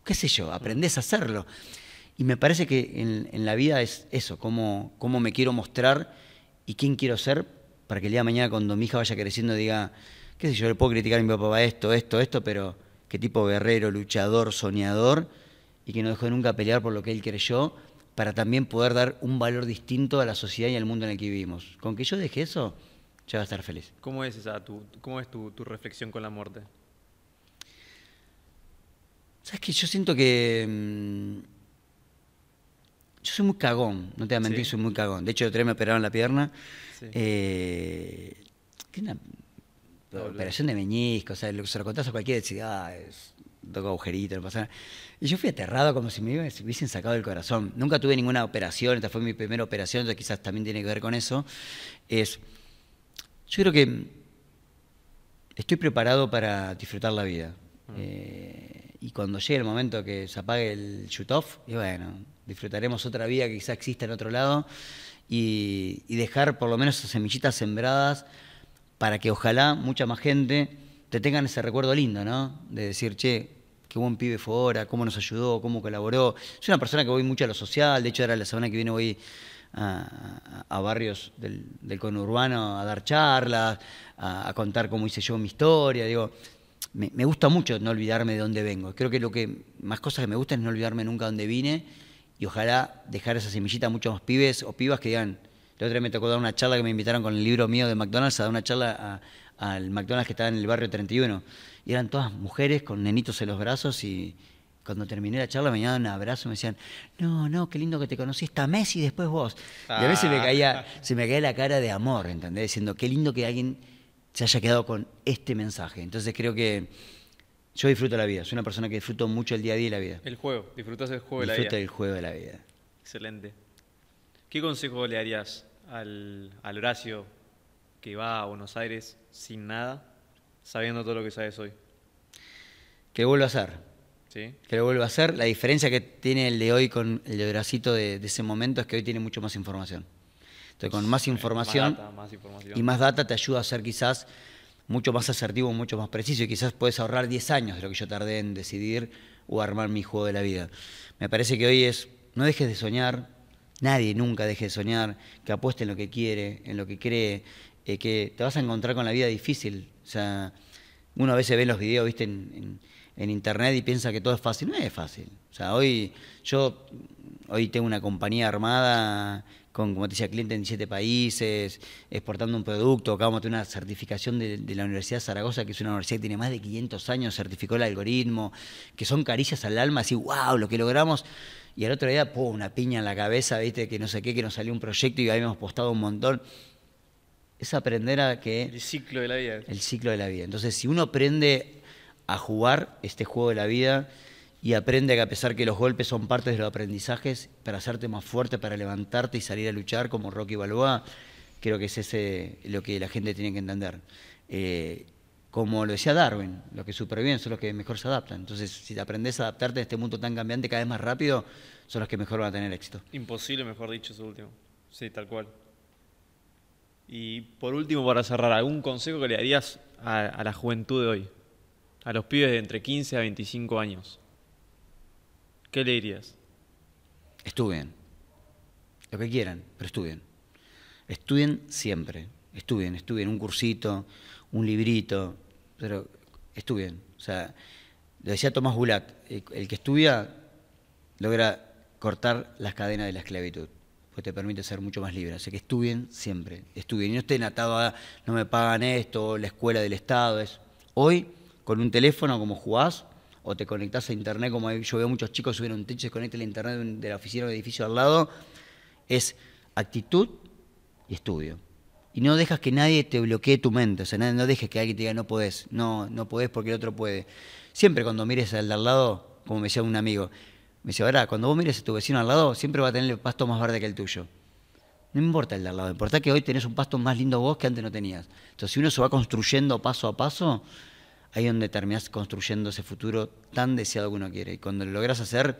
qué sé yo, aprendés a hacerlo. Y me parece que en, la vida es eso, cómo, cómo me quiero mostrar y quién quiero ser para que el día de mañana cuando mi hija vaya creciendo diga, qué sé yo, le puedo criticar a mi papá esto, esto, esto, pero qué tipo guerrero, luchador, soñador y que no dejó de nunca pelear por lo que él creyó, para también poder dar un valor distinto a la sociedad y al mundo en el que vivimos. Con que yo deje eso, ya va a estar feliz. ¿Cómo es, esa, tu, cómo es tu, reflexión con la muerte? Sabes que yo siento que. Mm, yo soy muy cagón, no te voy a mentir, soy muy cagón. De hecho, otro día me operaron la pierna. Eh, una operación de meñisco, o sea, lo, se lo contás a cualquiera y ah, es toco agujerito, no pasa nada. Y yo fui aterrado como si me hubiesen sacado el corazón. Nunca tuve ninguna operación, esta fue mi primera operación, entonces quizás también tiene que ver con eso. Es, yo creo que estoy preparado para disfrutar la vida. Mm. Eh, y cuando llegue el momento que se apague el shoot-off, y bueno, disfrutaremos otra vida que quizás exista en otro lado y, y dejar por lo menos esas semillitas sembradas para que ojalá mucha más gente te tengan ese recuerdo lindo, ¿no? De decir, che, qué buen pibe fue ahora, cómo nos ayudó, cómo colaboró. Soy una persona que voy mucho a lo social, de hecho ahora la semana que viene voy a, barrios del, conurbano a dar charlas, a, contar cómo hice yo mi historia, digo, me, gusta mucho no olvidarme de dónde vengo. Creo que lo que más cosas que me gusta es no olvidarme nunca de dónde vine y ojalá dejar esa semillita a muchos más pibes o pibas que digan, el otro día me tocó dar una charla que me invitaron con el libro mío de McDonald's a dar una charla a, al McDonald's que estaba en el barrio 31. Y eran todas mujeres con nenitos en los brazos y cuando terminé la charla me daban un abrazo y me decían, no, no, qué lindo que te conocí, está Messi y después vos. Y a veces me ah. caía, se me caía la cara de amor, ¿entendés? Diciendo, qué lindo que alguien se haya quedado con este mensaje. Entonces creo que yo disfruto la vida, soy una persona que disfruto mucho el día a día y la vida. El juego, disfrutas el juego de la vida. El juego de la vida. Excelente. ¿Qué consejo le harías al, al Horacio que va a Buenos Aires sin nada, sabiendo todo lo que sabes hoy? Que vuelva a hacer. ¿Sí? Que lo vuelva a hacer. La diferencia que tiene el de hoy con el de Bracito de, ese momento es que hoy tiene mucho más información. Entonces, con más información, y más data te ayuda a ser quizás mucho más asertivo, mucho más preciso y quizás puedes ahorrar 10 años de lo que yo tardé en decidir o armar mi juego de la vida. Me parece que hoy es, no dejes de soñar, nadie nunca deje de soñar, que apueste en lo que quiere, en lo que cree, eh, que te vas a encontrar con la vida difícil. O sea, uno a veces ve los videos, viste, en, en, internet y piensa que todo es fácil. No es fácil. O sea, hoy yo hoy tengo una compañía armada con, como te decía, clientes en 17 países, exportando un producto. Acabamos de tener una certificación de, la Universidad de Zaragoza, que es una universidad que tiene más de 500 años, certificó el algoritmo, que son caricias al alma, así, wow, lo que logramos. Y al otro día, pum, una piña en la cabeza, viste, que no sé qué, que nos salió un proyecto y habíamos postado un montón. Es aprender a que... El ciclo de la vida. El ciclo de la vida. Entonces, si uno aprende a jugar este juego de la vida, y aprende que a pesar que los golpes son parte de los aprendizajes, para hacerte más fuerte, para levantarte y salir a luchar como Rocky Balboa, creo que es ese lo que la gente tiene que entender. Eh, como lo decía Darwin, los que superviven son los que mejor se adaptan. Entonces, si te aprendes a adaptarte a este mundo tan cambiante cada vez más rápido, son los que mejor van a tener éxito. Imposible, mejor dicho, eso último. Sí, tal cual. Y por último, para cerrar, ¿algún consejo que le darías a, la juventud de hoy? A los pibes de entre 15 a 25 años. ¿Qué le dirías? Estudien. Lo que quieran, pero estudien. Estudien siempre. Estudien, estudien un cursito, un librito, pero estudien. O sea, lo decía Tomás Bulat, el que estudia logra cortar las cadenas de la esclavitud, pues te permite ser mucho más libre. Así que estudien siempre, estudien. Y no estén atados a no me pagan esto, la escuela del Estado. Es hoy, con un teléfono, como jugás, o te conectás a internet, como yo veo muchos chicos subir un techo y se conectan a internet de la oficina del edificio al lado, es actitud y estudio. Y no dejas que nadie te bloquee tu mente, o sea, no dejes que alguien te diga no podés, no, no podés porque el otro puede. Siempre cuando mires al al lado, como me decía un amigo, me decía, ahora, cuando vos mires a tu vecino al lado, siempre va a tener el pasto más verde que el tuyo. No importa el de al lado, importa que hoy tenés un pasto más lindo vos que antes no tenías. Entonces, si uno se va construyendo paso a paso, ahí donde terminas construyendo ese futuro tan deseado que uno quiere. Y cuando lo logras hacer,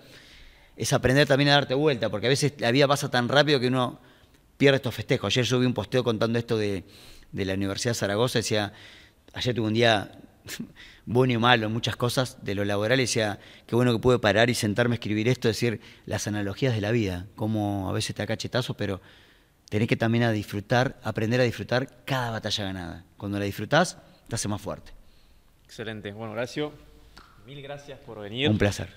es aprender también a darte vuelta, porque a veces la vida pasa tan rápido que uno pierde estos festejos. Ayer vi un posteo contando esto de, la Universidad de Zaragoza, decía, ayer tuve un día bueno y malo, muchas cosas de lo laboral, y decía, qué bueno que pude parar y sentarme a escribir esto, decir las analogías de la vida, como a veces te da cachetazo, pero tenés que también a disfrutar, aprender a disfrutar cada batalla ganada. Cuando la disfrutás, te hace más fuerte. Excelente. Bueno, Horacio, mil gracias por venir. Un placer.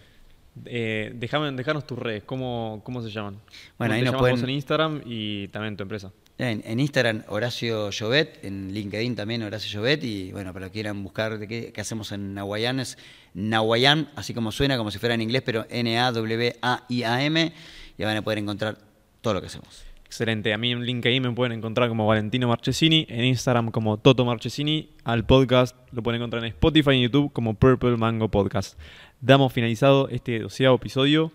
Eh, déjame, dejarnos tus redes, ¿cómo, cómo se llaman? Bueno, ahí nos pueden... en Instagram y también tu empresa. En, Instagram, Horacio Llobet, en LinkedIn también, Horacio Llobet, y bueno, para que quieran buscar de qué, hacemos en Nahuayán, es Nahuayán, así como suena, como si fuera en inglés, pero N-A-W-A-I-A-M, y van a poder encontrar todo lo que hacemos. Excelente. A mí en LinkedIn me pueden encontrar como Valentino Marchesini, en Instagram como Toto Marchesini, al podcast lo pueden encontrar en Spotify y en YouTube como Purple Mango Podcast. Damos finalizado este doceavo episodio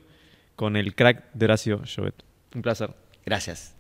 con el crack de Horacio Jovet. Un placer. Gracias.